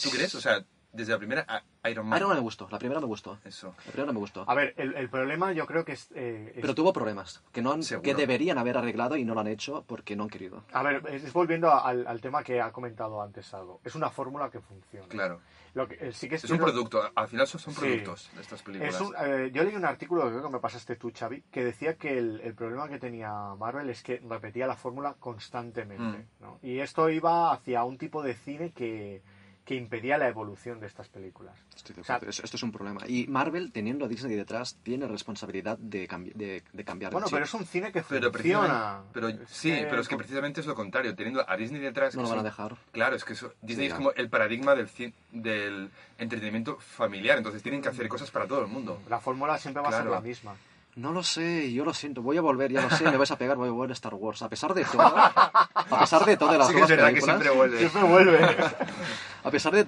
¿Tú crees? O sea, desde la primera a- Iron Man. Iron Man me gustó, la primera me gustó. Eso. La primera me gustó. A ver, el, el problema yo creo que es... eh, es- Pero tuvo problemas que, no han- que deberían haber arreglado y no lo han hecho porque no han querido. A ver, es es volviendo a- al, al tema que ha comentado antes algo. Es una fórmula que funciona. Claro. Lo que, eh, sí que es, Es un producto. Al final son son Sí. productos de estas películas. Es un- eh, yo leí un artículo que creo que me pasaste tú, Xavi, que decía que el, el problema que tenía Marvel es que repetía la fórmula constantemente. Mm. ¿no? Y esto iba hacia un tipo de cine que, que impedía la evolución de estas películas. Estoy de O sea, esto es un problema. Y Marvel, teniendo a Disney detrás, tiene responsabilidad de, cambi- de, de cambiar Bueno, el chip. pero es un cine que Pero funciona. pero Es sí, que- pero es que precisamente es lo contrario. Teniendo a Disney detrás. No lo van a dejar. Claro, es que eso- Disney Sí, es como el paradigma del, del entretenimiento familiar. Entonces tienen que hacer cosas para todo el mundo. La fórmula siempre va a ser la misma. No lo sé, yo lo siento. Voy a volver, ya lo sé, me vais a pegar, voy a volver a Star Wars. A pesar de todo, a pesar de todas las Sí que es verdad que películas, siempre vuelve. Siempre vuelve. a pesar de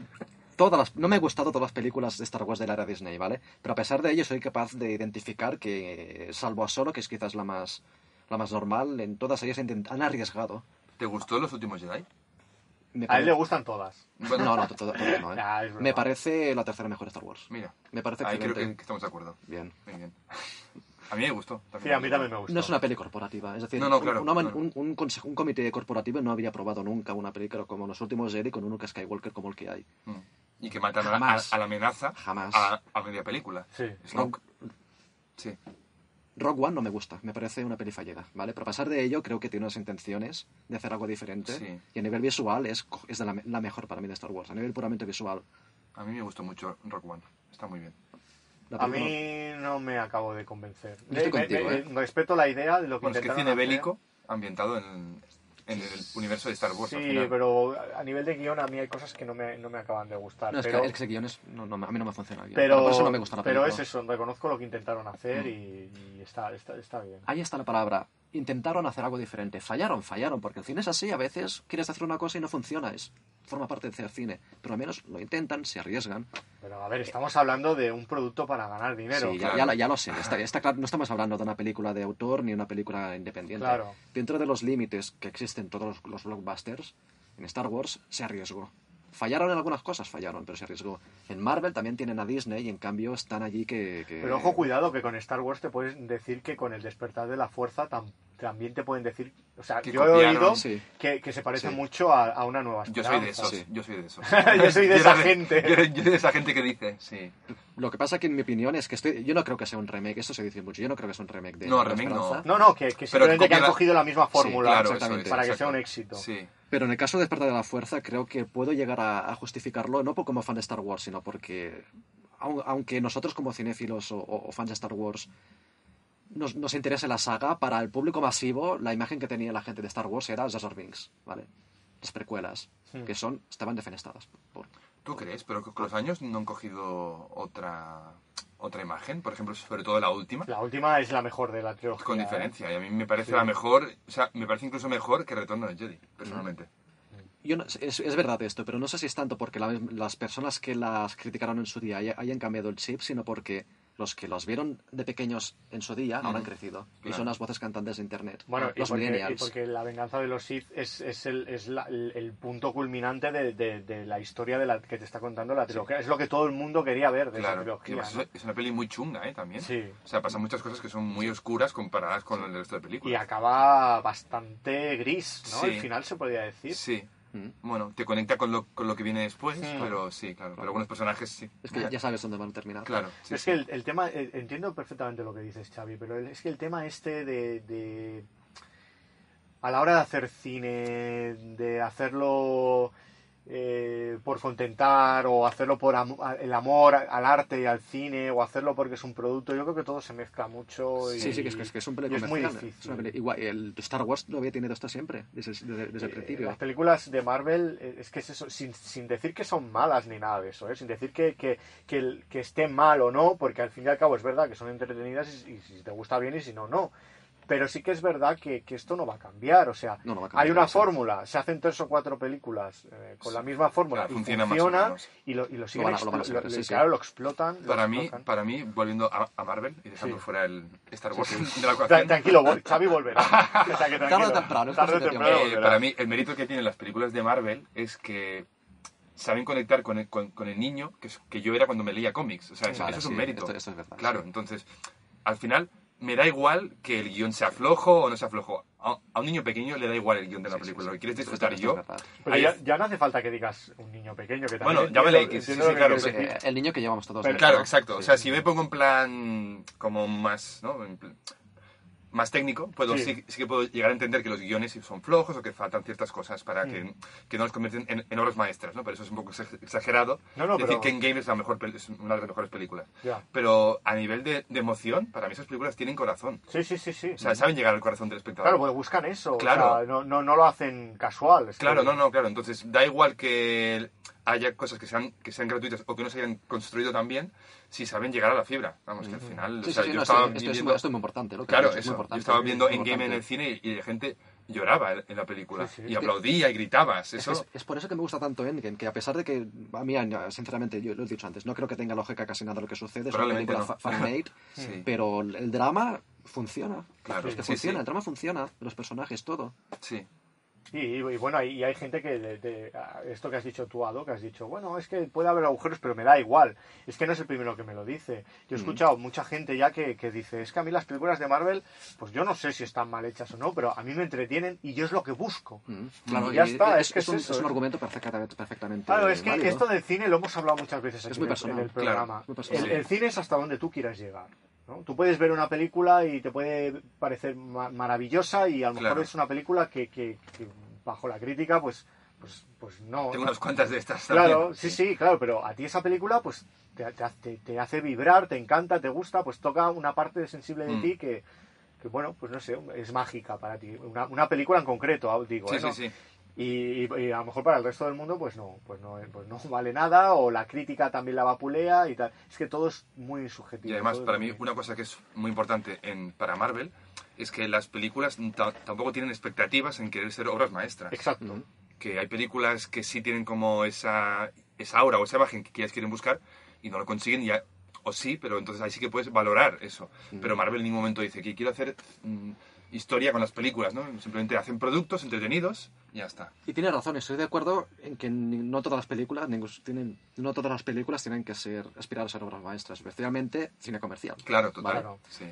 todas las... No me han gustado todas las películas de Star Wars de la era Disney, ¿vale? Pero a pesar de ello soy capaz de identificar que, salvo a Solo, que es quizás la más, la más normal, en todas ellas han arriesgado. ¿Te gustó Los Últimos Jedi? Me A él le gustan todas. Bueno, No, no, to- to- todavía no, ¿eh? Verdad. Me parece la tercera mejor Star Wars. Mira, Me parece ahí creo que, que estamos de acuerdo. Bien. Muy bien. A mí me gustó. Sí, a mí también me gustó. No es una peli corporativa, es decir, No, no, un- claro, una man- claro. Un, un consejo- un comité corporativo no habría aprobado nunca una película como Los Últimos Jedi con un Skywalker como el que hay. Mm. Y que matan a, a, Jamás. a la amenaza Jamás. A, a media película. Sí. Snoke. Sí. Rogue One no me gusta, me parece una peli fallida, ¿vale? Pero a pesar de ello, creo que tiene unas intenciones de hacer algo diferente. Sí. Y a nivel visual es, es de la, la mejor para mí de Star Wars. A nivel puramente visual. A mí me gustó mucho Rock One. Está muy bien. A mí no me acabo de convencer. Yo estoy contigo, ¿eh? Respeto la idea de lo que Bueno, es que intentaron cine hacer. bélico ambientado en, en el universo de Star Wars. al Sí, final. pero a nivel de guion a mí hay cosas que no me, no me acaban de gustar. No, es pero, que, es que ese guion es- no, no, a mí no me funciona bien. pero, por eso no me gusta la pero película. es eso, reconozco lo que intentaron Mm. hacer y, y está, está, está bien. Ahí está la palabra. Intentaron hacer algo diferente. Fallaron, fallaron, porque el cine es así. A veces quieres hacer una cosa y no funciona. Es, forma parte de hacer cine. Pero al menos lo intentan, se arriesgan. Pero a ver, estamos hablando de un producto para ganar dinero. sí, ya, claro. ya, ya lo sé. Está, está claro, no estamos hablando de una película de autor ni una película independiente. Claro. Dentro de los límites que existen todos los, los blockbusters, en Star Wars se arriesgó. Fallaron en algunas cosas, fallaron, pero se arriesgó. En Marvel también tienen a Disney y en cambio están allí que... que- Pero ojo, cuidado, que con Star Wars te pueden decir que con el despertar de la fuerza tam- también te pueden decir... O sea, Que yo he oído sí. que, que se parece Sí. mucho a, a una nueva Yo soy de esperanza. esos. Sí. Yo soy de esos. Yo soy de Yo esa gente. Yo soy de esa gente que dice, sí. Lo que pasa que en mi opinión es que estoy, yo no creo que sea un remake, eso se dice mucho, yo no creo que sea un remake de No, La remake no. No, no, que, que Pero simplemente que han la- cogido la misma fórmula claro, exactamente. eso es, para que exacto. sea un éxito. Sí. Pero en el caso de Despertar de la Fuerza, creo que puedo llegar a, a justificarlo, no por como fan de Star Wars, sino porque, au- aunque nosotros como cinéfilos o, o fans de Star Wars nos, nos interese la saga, para el público masivo, la imagen que tenía la gente de Star Wars era Jar Binks, ¿vale? Las precuelas, Hmm. que son estaban defenestradas. Por, ¿Tú crees? Pero con los años no han cogido otra otra imagen, por ejemplo, sobre todo la última, La última es la mejor de la trilogía. con ¿eh? diferencia. Y a mí me parece Sí. la mejor, o sea, me parece incluso mejor que Retorno del Jedi, personalmente. Yo no- es, es verdad esto, pero no sé si es tanto porque la- las personas que las criticaron en su día haya- hayan cambiado el chip, sino porque los que los vieron de pequeños en su día ahora han crecido. Y Claro. son las voces cantantes de Internet. Bueno, y los porque, y millennials. porque la venganza de los Sith es, es, el, es la- el, el punto culminante de, de- de la historia de la que te está contando la trilogía. Es lo que todo el mundo quería ver de Claro, esa trilogía. además ¿no? es, es una peli muy chunga, ¿eh? También. Sí. O sea, pasan muchas cosas que son muy oscuras comparadas con el resto de Y películas. acaba bastante gris, ¿no? Sí. El final se podría decir. Sí. Mm. Bueno, te conecta con lo, con lo que viene después, Sí. pero sí, claro. Pero algunos personajes sí. Es que ya sabes dónde van a terminar. Claro. sí, es sí. que el, el tema, eh, entiendo perfectamente lo que dices, Xavi, pero el- es que el tema este de, de- A la hora de hacer cine, de hacerlo eh, por contentar o hacerlo por am- el amor al arte y al cine o hacerlo porque es un producto, yo creo que todo se mezcla mucho. Y, Sí, sí, que es, que es, que es un y es muy difícil. Es igual, el Star Wars lo había tenido esto siempre, desde, desde- desde el Eh, principio. Las películas de Marvel, eh, es que es eso, sin, sin decir que son malas ni nada de eso, ¿eh? sin decir que, que, que, el- que esté mal o no, porque al fin y al cabo es verdad que son entretenidas y, y si te gusta bien y si no, no. Pero sí que es verdad que, que esto no va a cambiar, o sea, No, no va a cambiar, hay una sí. fórmula, se hacen tres o cuatro películas eh, con la misma fórmula Claro, y funciona funciona, y lo, y lo siguen van a- lo van a lo- sí, sí. claro, lo explotan. lo Para mí, explotan. para mí, volviendo a, a Marvel y dejando Sí. fuera el Star Wars de la ecuación, Tranquilo, Xavi volverá. O sea, que Tarde o temprano, Tarde temprano eh, para mí el mérito que tienen las películas de Marvel es que saben conectar con el, con, con el niño que, que yo era cuando me leía cómics. O sea, eso, Vale, eso es sí, un mérito. esto- esto es verdad, claro, sí. entonces, al final, me da igual que el guion sea flojo o no sea flojo. A, a un niño pequeño le da igual el guion de la Sí, película. sí. Lo que quieres disfrutar yo. Pero ya, no hace falta que digas un niño pequeño. Que Bueno, ya sí, entiendo sí, lo que claro. Eh, el niño que llevamos todos. Pero. Claro, exacto. O sea, Sí. si me pongo en plan como más, ¿no? En pl- más técnico, puedo, Sí. sí. sí que puedo llegar a entender que los guiones son flojos o que faltan ciertas cosas para Mm. que, que no los convierten en, en obras maestras, ¿no? Pero eso es un poco exa- exagerado. No, no, decir pero- que en Game es, la mejor, es una de las mejores películas. Pero a nivel de, de emoción, para mí esas películas tienen corazón. Sí, sí, sí, sí. O sea, saben llegar al corazón del espectador. Claro, pues buscan eso. o Claro. sea, no, no, no lo hacen casual. es que- Claro, no, no, claro. Entonces, da igual que haya cosas que sean, que sean gratuitas o que no se hayan construido tan bien, si saben llegar a la fibra. Vamos, que al final... Sí, o sea, sí, sí, yo no, estaba esto, es viendo- muy, esto es muy importante. Lo que Claro, es eso. muy Yo importante. estaba viendo Es en Game en importante. el cine y, y la gente lloraba en la película. Sí, sí. Y aplaudía y gritabas. Es, Eso... es, es por eso que me gusta tanto Endgame, que a pesar de que, a mí, sinceramente, yo lo he dicho antes, no creo que tenga lógica casi nada lo que sucede, es una película no. fa- fan-made, Sí. pero el, el drama funciona. Claro, es que sí, funciona, sí. el drama funciona, los personajes, todo. Sí. Y, y- bueno, y hay gente que, de- esto que has dicho tú, Ado, que has dicho, bueno, es que puede haber agujeros, pero me da igual. Es que no es el primero que me lo dice. Yo he escuchado mucha gente ya que, que dice, es que a mí las películas de Marvel, pues yo no sé si están mal hechas o no, pero a mí me entretienen y yo es lo que busco. Mm, Claro, Y ya y está, es, es que es un, eso, es un argumento perfectamente, perfectamente Claro, es que válido. esto del cine lo hemos hablado muchas veces aquí muy en el- personal, en el claro, programa. muy el, el cine es hasta donde tú quieras llegar. ¿No? Tú puedes ver una película y te puede parecer ma- maravillosa y a lo mejor es una película que, que- que bajo la crítica pues pues pues no. Tengo ¿no? unas cuantas de estas Claro, también. sí, sí, claro, pero a ti esa película pues te, te hace- te hace vibrar, te encanta, te gusta, pues toca una parte sensible de Mm. ti que, que, bueno, pues no sé, es mágica para ti. Una, una película en concreto, ah, digo. Sí, ¿eh? sí, sí. Y, y a lo mejor para el resto del mundo pues no, pues no, pues no vale nada o la crítica también la vapulea y tal. Es que todo es muy subjetivo. Y además, para mí, una cosa que es muy importante en, para Marvel es que las películas ta- tampoco tienen expectativas en querer ser obras maestras. Exacto. que hay películas que sí tienen como esa, esa aura o esa imagen que ellas quieren buscar y no lo consiguen y ya, o sí, pero entonces ahí sí que puedes valorar eso. Pero Marvel en ningún momento dice que quiero hacer mm, historia con las películas, ¿no? Simplemente hacen productos entretenidos ya está. Y tiene razón, estoy de acuerdo en que no todas las películas, ningún- tienen, no todas las películas tienen que ser aspirar a ser obras maestras, especialmente cine comercial. Claro, total. Claro. Sí.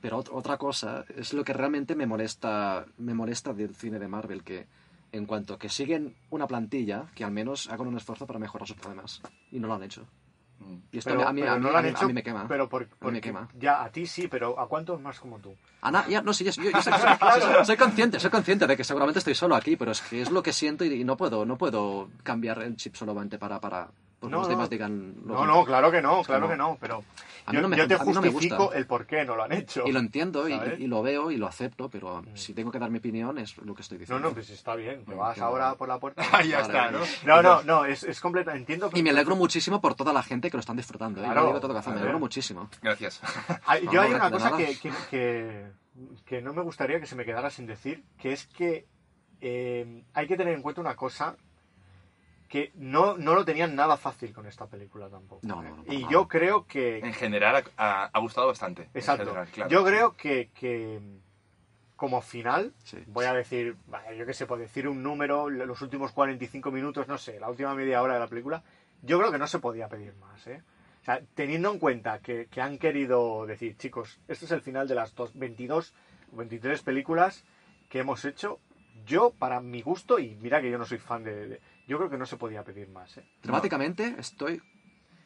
Pero ot- otra cosa es lo que realmente me molesta, me molesta del cine de Marvel, que en cuanto que siguen una plantilla, que al menos hagan un esfuerzo para mejorar sus problemas. Y no lo han hecho. Y esto Pero, a mí, a mí- no lo a mí- a hecho, mí me quema. pero por, mí me quema. Ya, a ti sí, pero ¿a cuántos más como tú? Ana, ya, no, sí, yo, yo- yo soy, soy- soy- soy consciente, soy consciente de que seguramente estoy solo aquí, pero es que es lo que siento y, y no puedo, no puedo cambiar el chip solamente para, para porque No, los no. demás digan lo No, que- no, claro que no, claro no. que no, pero A mí yo, no me- yo te a mí no me justifico gusta. el por qué no lo han hecho. Y lo entiendo y, y lo veo y lo acepto, pero si tengo que dar mi opinión es lo que estoy No, diciendo. no, pues está bien, te Mm, vas ahora por la puerta. Ah, ya está, ¿no? No, no, no, es, es completa, entiendo. Y me alegro muchísimo por toda la gente que lo están disfrutando. ¿eh? Claro, Lo digo todo a me alegro muchísimo. Gracias. No, yo hay no, una cosa que, que, que, que no me gustaría que se me quedara sin decir, que es que eh, hay que tener en cuenta una cosa que no, no lo tenían nada fácil con esta película tampoco. No, no, no, y nada. yo creo que... En general ha, ha gustado bastante. Exacto. general, claro. Yo creo que, que como final, Sí. voy a decir, yo qué sé, por decir un número, los últimos 45 minutos, no sé, la última media hora de la película, yo creo que no se podía pedir más, ¿eh? O sea, teniendo en cuenta que, que han querido decir, chicos, este es el final de las dos, 22 o 23 películas que hemos hecho, yo, para mi gusto, y mira que yo no soy fan de... de- yo creo que no se podía pedir más, ¿eh? Dramáticamente estoy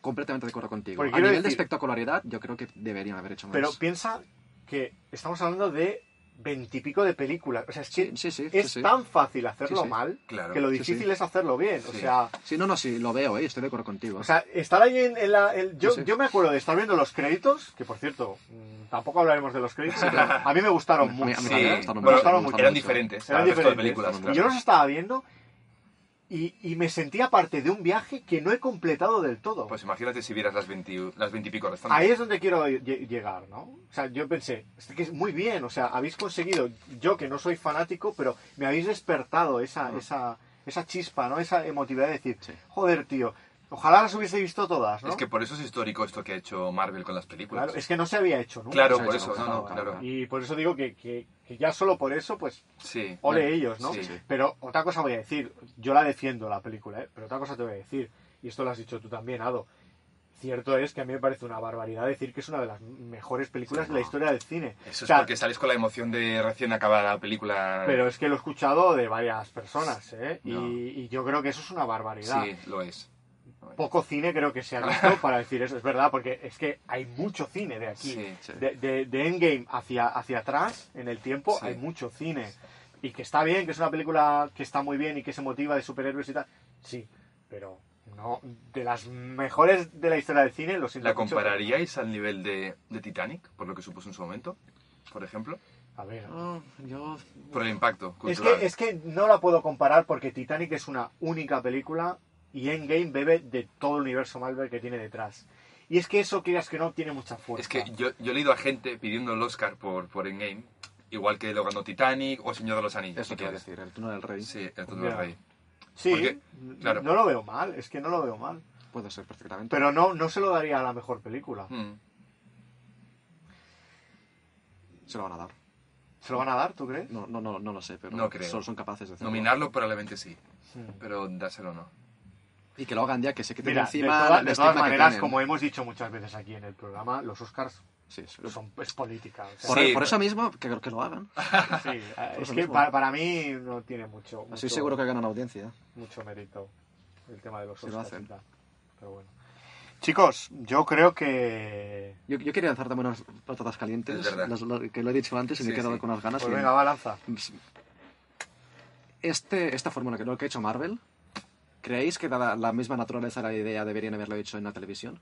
completamente de acuerdo contigo. Porque A nivel de decir- espectacularidad, yo creo que deberían haber hecho más. Pero piensa que estamos hablando de veintipico de películas. O sea, es que Sí, sí, sí, es sí, sí. tan fácil hacerlo Sí, sí. mal Claro. que lo difícil sí. es hacerlo bien. O Sí. sea, Sí, no, no, sí, lo veo, ¿eh? estoy de acuerdo contigo. o sea, estar ahí en, en la... yo, Sí, sí. yo me acuerdo de estar viendo los créditos, que por cierto, mm, tampoco hablaremos de los créditos, pero a mí me gustaron A mí- mucho. a mí me gustaron bueno, mucho, eran diferentes. Eran diferentes. películas, Y claro. yo los estaba viendo y, y me sentía parte de un viaje que no he completado del todo. Pues imagínate si vieras las 20, las 20 y pico restantes. Ahí es donde quiero lle- llegar, ¿no? O sea, yo pensé, es que es muy bien, o sea, habéis conseguido, yo que no soy fanático, pero me habéis despertado esa, esa, esa chispa, ¿no? Esa emotividad de decir, Sí. joder, tío, ojalá las hubiese visto todas, ¿no? Es que por eso es histórico esto que ha hecho Marvel con las películas. Claro, es que no se había hecho nunca. Claro, por eso, hecho no, no, nunca. claro. Y por eso digo que, que- que ya solo por eso, pues, Sí. ole bueno, ellos, ¿no? sí, sí. Pero otra cosa voy a decir, yo la defiendo la película, ¿eh? Pero otra cosa te voy a decir, y esto lo has dicho tú también, Ado. Cierto es que a mí me parece una barbaridad decir que es una de las mejores películas Sí, de la historia del cine. Eso O es sea, porque sales con la emoción de recién acabada la película. Pero es que lo he escuchado de varias personas, ¿eh? Y, y yo creo que eso es una barbaridad. Sí, lo es. Es. Poco cine creo que se ha visto para decir eso, es verdad, porque es que hay mucho cine de aquí. Sí. Sí. De, de- de Endgame hacia, hacia atrás, en el tiempo, Sí. hay mucho cine. Y que está bien, que es una película que está muy bien y que se motiva de superhéroes y tal. Sí, pero no de las mejores de la historia del cine, lo siento ¿La mucho, compararíais al nivel de, de Titanic, por lo que supuso en su momento? Por ejemplo. A ver. Oh, yo... Por el impacto Es cultural. que, es que no la puedo comparar porque Titanic es una única película y Endgame bebe de todo el universo Marvel que tiene detrás. Y es que eso, quieras que no, tiene mucha fuerza. Es que yo, yo he leído a gente pidiendo el Oscar por, por Endgame, igual que lo ganó Titanic o El Señor de los Anillos. Eso si quieres. decir, el túnel del rey Sí, el Ya. del Rey. sí, porque, claro. no lo veo mal, es que no lo veo mal. puede ser perfectamente. Pero no, no se lo daría a la mejor película. Mm. Se lo van a dar. ¿Se lo van a dar, tú crees? No, no, no, no lo sé, pero No creo. solo son capaces de hacerlo. Nominarlo probablemente sí, pero dárselo no. Y que lo hagan ya, que se quiten Mira, de, encima toda- el de todas que maneras, tienen. como hemos dicho muchas veces aquí en el programa, los Oscars Sí, sí. son, es política. o sea, Por, Sí, por pero- eso mismo, que, que lo hagan. sí, es que para, para mí no tiene mucho, mucho, Estoy seguro que ganan audiencia. mucho mérito el tema de los lo Oscars. y hacen. tal. Pero bueno. Chicos, yo creo que... Yo, yo quería lanzar también unas patatas calientes, las- lo- que lo he dicho antes y me he quedado sí. con las ganas. Pues y- venga, va, lanza. Este, esta fórmula que lo que ha hecho Marvel, ¿creéis que dada la misma naturaleza a la idea deberían haberlo hecho en la televisión?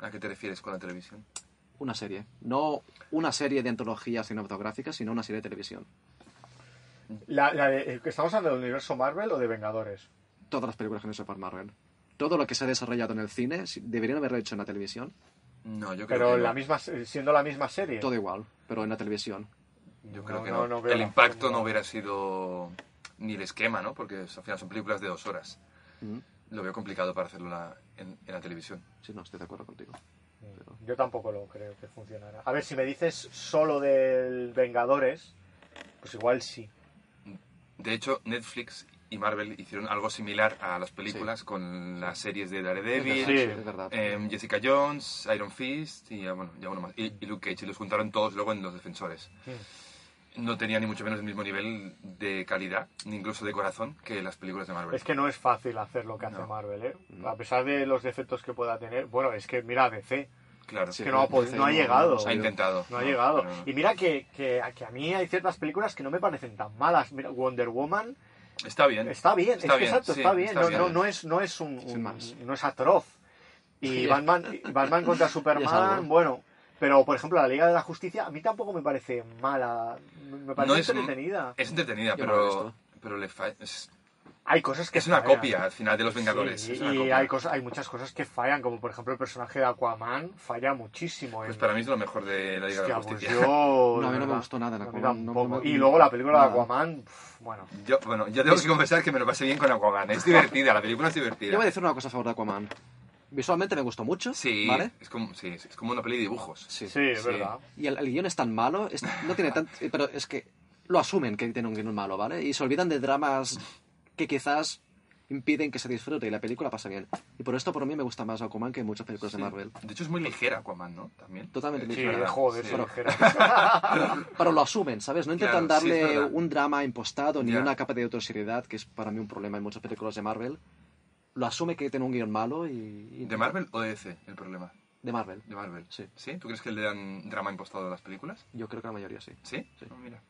¿A qué te refieres con la televisión? Una serie. No una serie de antologías cinematográficas, sino una serie de televisión. La, la de- ¿Estamos hablando del universo Marvel o de Vengadores? Todas las películas que no por Marvel. Todo lo que se ha desarrollado en el cine, deberían haberlo hecho en la televisión. No, yo creo Pero que no. la misma, siendo la misma serie. Todo igual, pero en la televisión. Yo creo No, que no, no. el impacto no hubiera sido ni el esquema, ¿no? Porque al final son películas de dos horas. Mm, Lo veo complicado para hacerlo la- en, en la televisión. Sí, no, estoy de acuerdo contigo. Yo tampoco lo creo que funcionara. A ver, si me dices solo del Vengadores, pues igual sí. De hecho, Netflix y Marvel hicieron algo similar a las películas con las series de Daredevil, Sí. em, Jessica Jones, Iron Fist y bueno, ya uno más. Y, y Luke Cage. Y los juntaron todos luego en Los Defensores. No tenía ni mucho menos el mismo nivel de calidad, ni incluso de corazón, que las películas de Marvel. Es que no es fácil hacer lo que hace No. Marvel, ¿eh? A pesar de los defectos que pueda tener. Bueno, es que mira, DC, claro, es Sí, que no ha, pod- DC no ha no- llegado. no ha intentado. No ha llegado. Y mira que, que, que a mí hay ciertas películas que no me parecen tan malas. Mira, Wonder Woman Está bien. está bien, Está es que bien, exacto, sí, está bien. está no, bien. no, no es, no es un, Sin un- más. no es atroz. Y Sí. Batman, Batman contra Superman, bueno. Pero, por ejemplo, la Liga de la Justicia a mí tampoco me parece mala. Me parece No es- entretenida. Es entretenida, pero, pero le fa- es, hay cosas que Es una fallan. copia al final de los Vengadores. Sí, es una y copia. hay, cosas, hay muchas cosas que fallan, como por ejemplo el personaje de Aquaman falla muchísimo. Pues en- para mí es lo mejor de la Liga de Hostia, la pues Justicia. yo... No, a de mí no me gustó nada Aquaman, no- no y luego la película de nada. Aquaman, pf, bueno... Yo, bueno, yo tengo que confesar que me lo pasé bien con Aquaman. Es divertida, la película es divertida. Yo voy a decir una cosa a favor de Aquaman. Visualmente me gustó mucho, Sí, ¿vale? es, como, sí, es como una peli de dibujos. Sí. Sí, es Sí. verdad. Y el, el guion es tan malo, es- no tiene tan... eh, Pero es que lo asumen que tiene un guion malo, ¿vale? Y se olvidan de dramas que quizás impiden que se disfrute y la película pasa bien. Y por esto, por mí, me gusta más Aquaman que muchas películas Sí. de Marvel. De hecho, es muy ligera Aquaman, ¿no? También. Totalmente Eh, Sí, ligera. joder, Sí. sí, ligera. Pero lo asumen, ¿sabes? No intentan Claro, darle un drama impostado ni una capa de autoseriedad, que es para mí un problema en muchas películas de Marvel. Lo asume que tiene un guion malo y... y- ¿De Marvel o de DC el problema? De Marvel. De Marvel. Sí. ¿Tú crees que le dan drama impostado a las películas? Yo creo que la mayoría sí. ¿Sí? Sí. No, mira.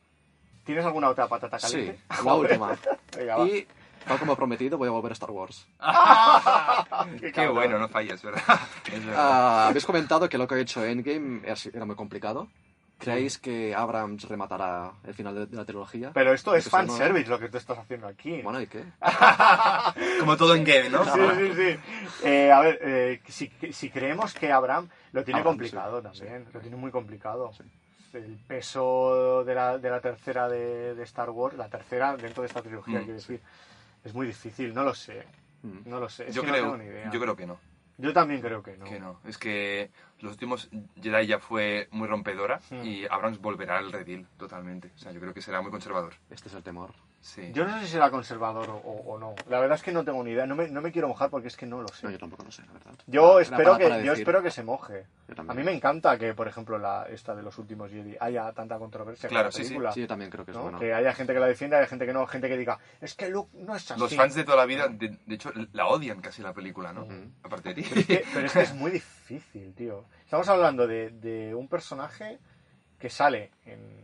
¿Tienes alguna otra patata Sí, caliente? la última. Venga, va. Y, tal como prometido, voy a volver a Star Wars. Qué cabrón. bueno, no fallas, ¿verdad? Es verdad. Ah, Habéis comentado que lo que ha hecho Endgame era muy complicado. ¿Creéis que Abrams rematará el final de, de la trilogía? Pero esto es fanservice lo que tú estás haciendo aquí. Bueno, ¿y qué? Como todo en game, ¿no? Sí, sí, sí. Eh, a ver, eh, si, si creemos que Abraham lo tiene Abraham, complicado sí, también, lo tiene muy complicado. El peso de la, de la tercera de, de Star Wars, la tercera dentro de esta trilogía, Mm, quiero decir, es muy difícil, no lo sé. Mm. No lo sé, es Yo que no creo, tengo ni idea. yo creo que no. Yo también creo que no. Que no. Es que los últimos Jedi ya fue muy rompedora Hmm. y Abrams volverá al redil totalmente. O sea, yo creo que será muy conservador. Este es el temor. Sí. Yo no sé si será conservador o, no. La verdad es que no tengo ni idea. No me, no me quiero mojar porque es que no lo sé. No, yo tampoco lo sé, la verdad. Yo espero para- que para yo espero que se moje. Yo A mí me encanta que, por ejemplo, la esta de los últimos Jedi haya tanta controversia Claro, con la sí, sí. película. Sí, yo también creo que es ¿no? bueno. Que haya gente que la defienda, hay gente que no, gente que diga, es que Luke no es así. Los fans de toda la vida, de, de hecho, la odian casi la película, ¿no? Aparte de ti. Pero es, que, pero es que es muy difícil, tío. Estamos hablando de, de un personaje que sale en,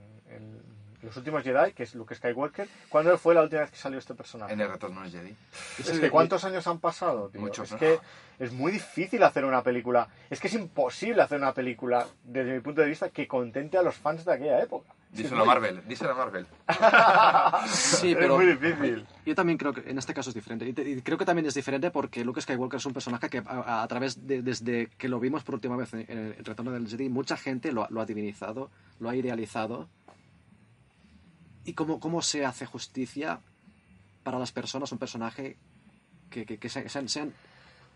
Los últimos Jedi, que es Luke Skywalker. ¿Cuándo fue la última vez que salió este personaje? En el retorno del Jedi. Es que ¿cuántos años han pasado, tío? Muchos, es ¿no? que es muy difícil hacer una película. Es que es imposible hacer una película, desde mi punto de vista, que contente a los fans de aquella época. Es es Díselo a Marvel, díselo a Marvel. Sí, es pero muy difícil. yo también creo que en este caso es diferente. Y, te- y creo que también es diferente porque Luke Skywalker es un personaje que a, a través de desde que lo vimos por última vez en, en el retorno del Jedi, mucha gente lo, lo ha divinizado, lo ha idealizado. Y cómo, cómo se hace justicia para las personas un personaje que, que, que se, se han, se han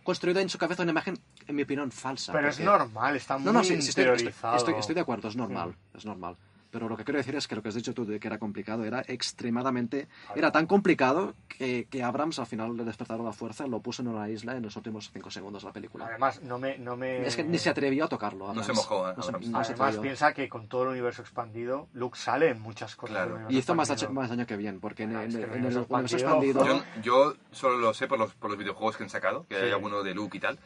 construido en su cabeza una imagen, en mi opinión, falsa. Pero es normal, está muy no, no, sí, sí, estoy, estoy, interiorizado. estoy- estoy de acuerdo, es normal, es normal. Pero lo que quiero decir es que lo que has dicho tú de que era complicado era extremadamente... Era tan complicado que, que Abrams al final le despertaron la fuerza, lo puso en una isla en los últimos cinco segundos de la película. Además, no me, no me... Es que ni se atrevió a tocarlo. No Abrams. se mojó, eh, No se, no se Además, atrevió. piensa que con todo el universo expandido, Luke sale en muchas cosas. Claro. del Y hizo más, más daño que bien, porque en, Ah, en- el en el universo universo expandido- expandido... Yo, yo solo lo sé por los, por los videojuegos que han sacado, que Sí. hay alguno de Luke y tal.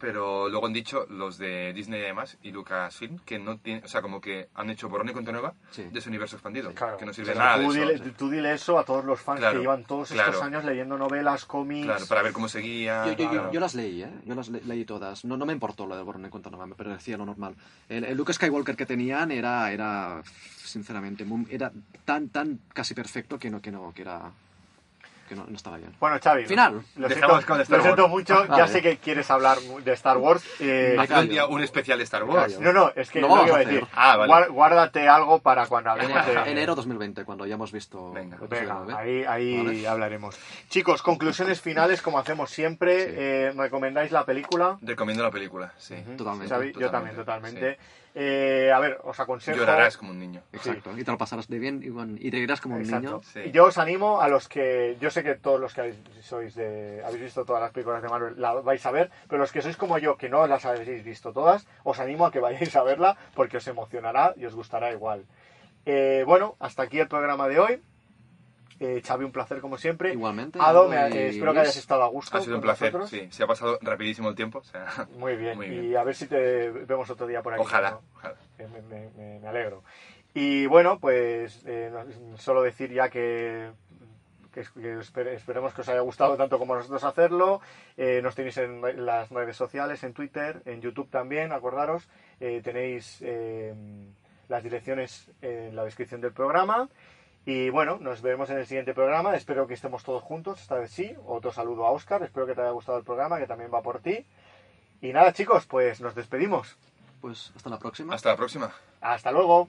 Pero luego han dicho los de Disney y demás y Lucasfilm que no tienen, o sea, como que han hecho borrón y cuenta nueva Sí. de ese universo expandido, Claro. que no sirve Pero nada tú, de dile, eso. tú dile eso a todos los fans Claro, que llevan todos claro. estos años leyendo novelas, cómics. Claro, para ver cómo seguía. Yo, yo- yo- claro. yo las leí, ¿eh? Yo las le- leí todas. No, no me importó lo del borrón en cuenta nueva, me parecía lo normal. El, el Luke Skywalker que tenían era, era sinceramente, era tan, tan casi perfecto que no, que no, que era... que no, no estaba bien. Bueno, Xavi. Final. Lo siento, con Star lo siento Wars. mucho. Ya Vale. sé que quieres hablar de Star Wars. eh, un día un especial de Star Wars. no, no, es que es lo vamos que iba a decir. Ah, vale. Guárdate algo para cuando hablemos de... Enero 2020, cuando ya hemos visto... Venga. Venga, nueve. ahí, ahí Vale. hablaremos. Chicos, conclusiones finales, como hacemos siempre. Sí. Eh, ¿Recomendáis la película? Recomiendo la película, sí. Totalmente. Xavi, yo Totalmente, también, totalmente. Eh, a ver, os aconsejo... Llorarás como un niño. Exacto, y te lo pasarás de bien y, con- y te irás como un Exacto. niño. Sí. Y yo os animo a los que, yo sé que todos los que habéis, sois de, habéis visto todas las películas de Marvel la vais a ver, pero los que sois como yo, que no las habéis visto todas, os animo a que vayáis a verla porque os emocionará y os gustará igual. Eh, bueno, hasta aquí el programa de hoy. Eh, Xavi, un placer como siempre. Igualmente. Ado, me- y eh, espero que hayas estado a gusto. Ha sido un placer, nosotros. sí. Se ha pasado rapidísimo el tiempo. o sea, Muy bien. Muy Y bien. a ver si te vemos otro día por aquí. ojalá, ¿no? ojalá. Me, me- me- alegro. Y bueno, pues eh, solo decir ya que, que, que esper- esperemos que os haya gustado tanto como a nosotros hacerlo. Eh, nos tenéis en las redes sociales, en Twitter, en YouTube también, acordaros. Eh, tenéis eh, las direcciones en la descripción del programa. Y bueno, nos veremos en el siguiente programa. Espero que estemos todos juntos, esta vez sí. Otro saludo a Oscar. Espero que te haya gustado el programa, que también va por ti. Y nada, chicos, pues nos despedimos. Pues hasta la próxima. Hasta la próxima. Hasta luego.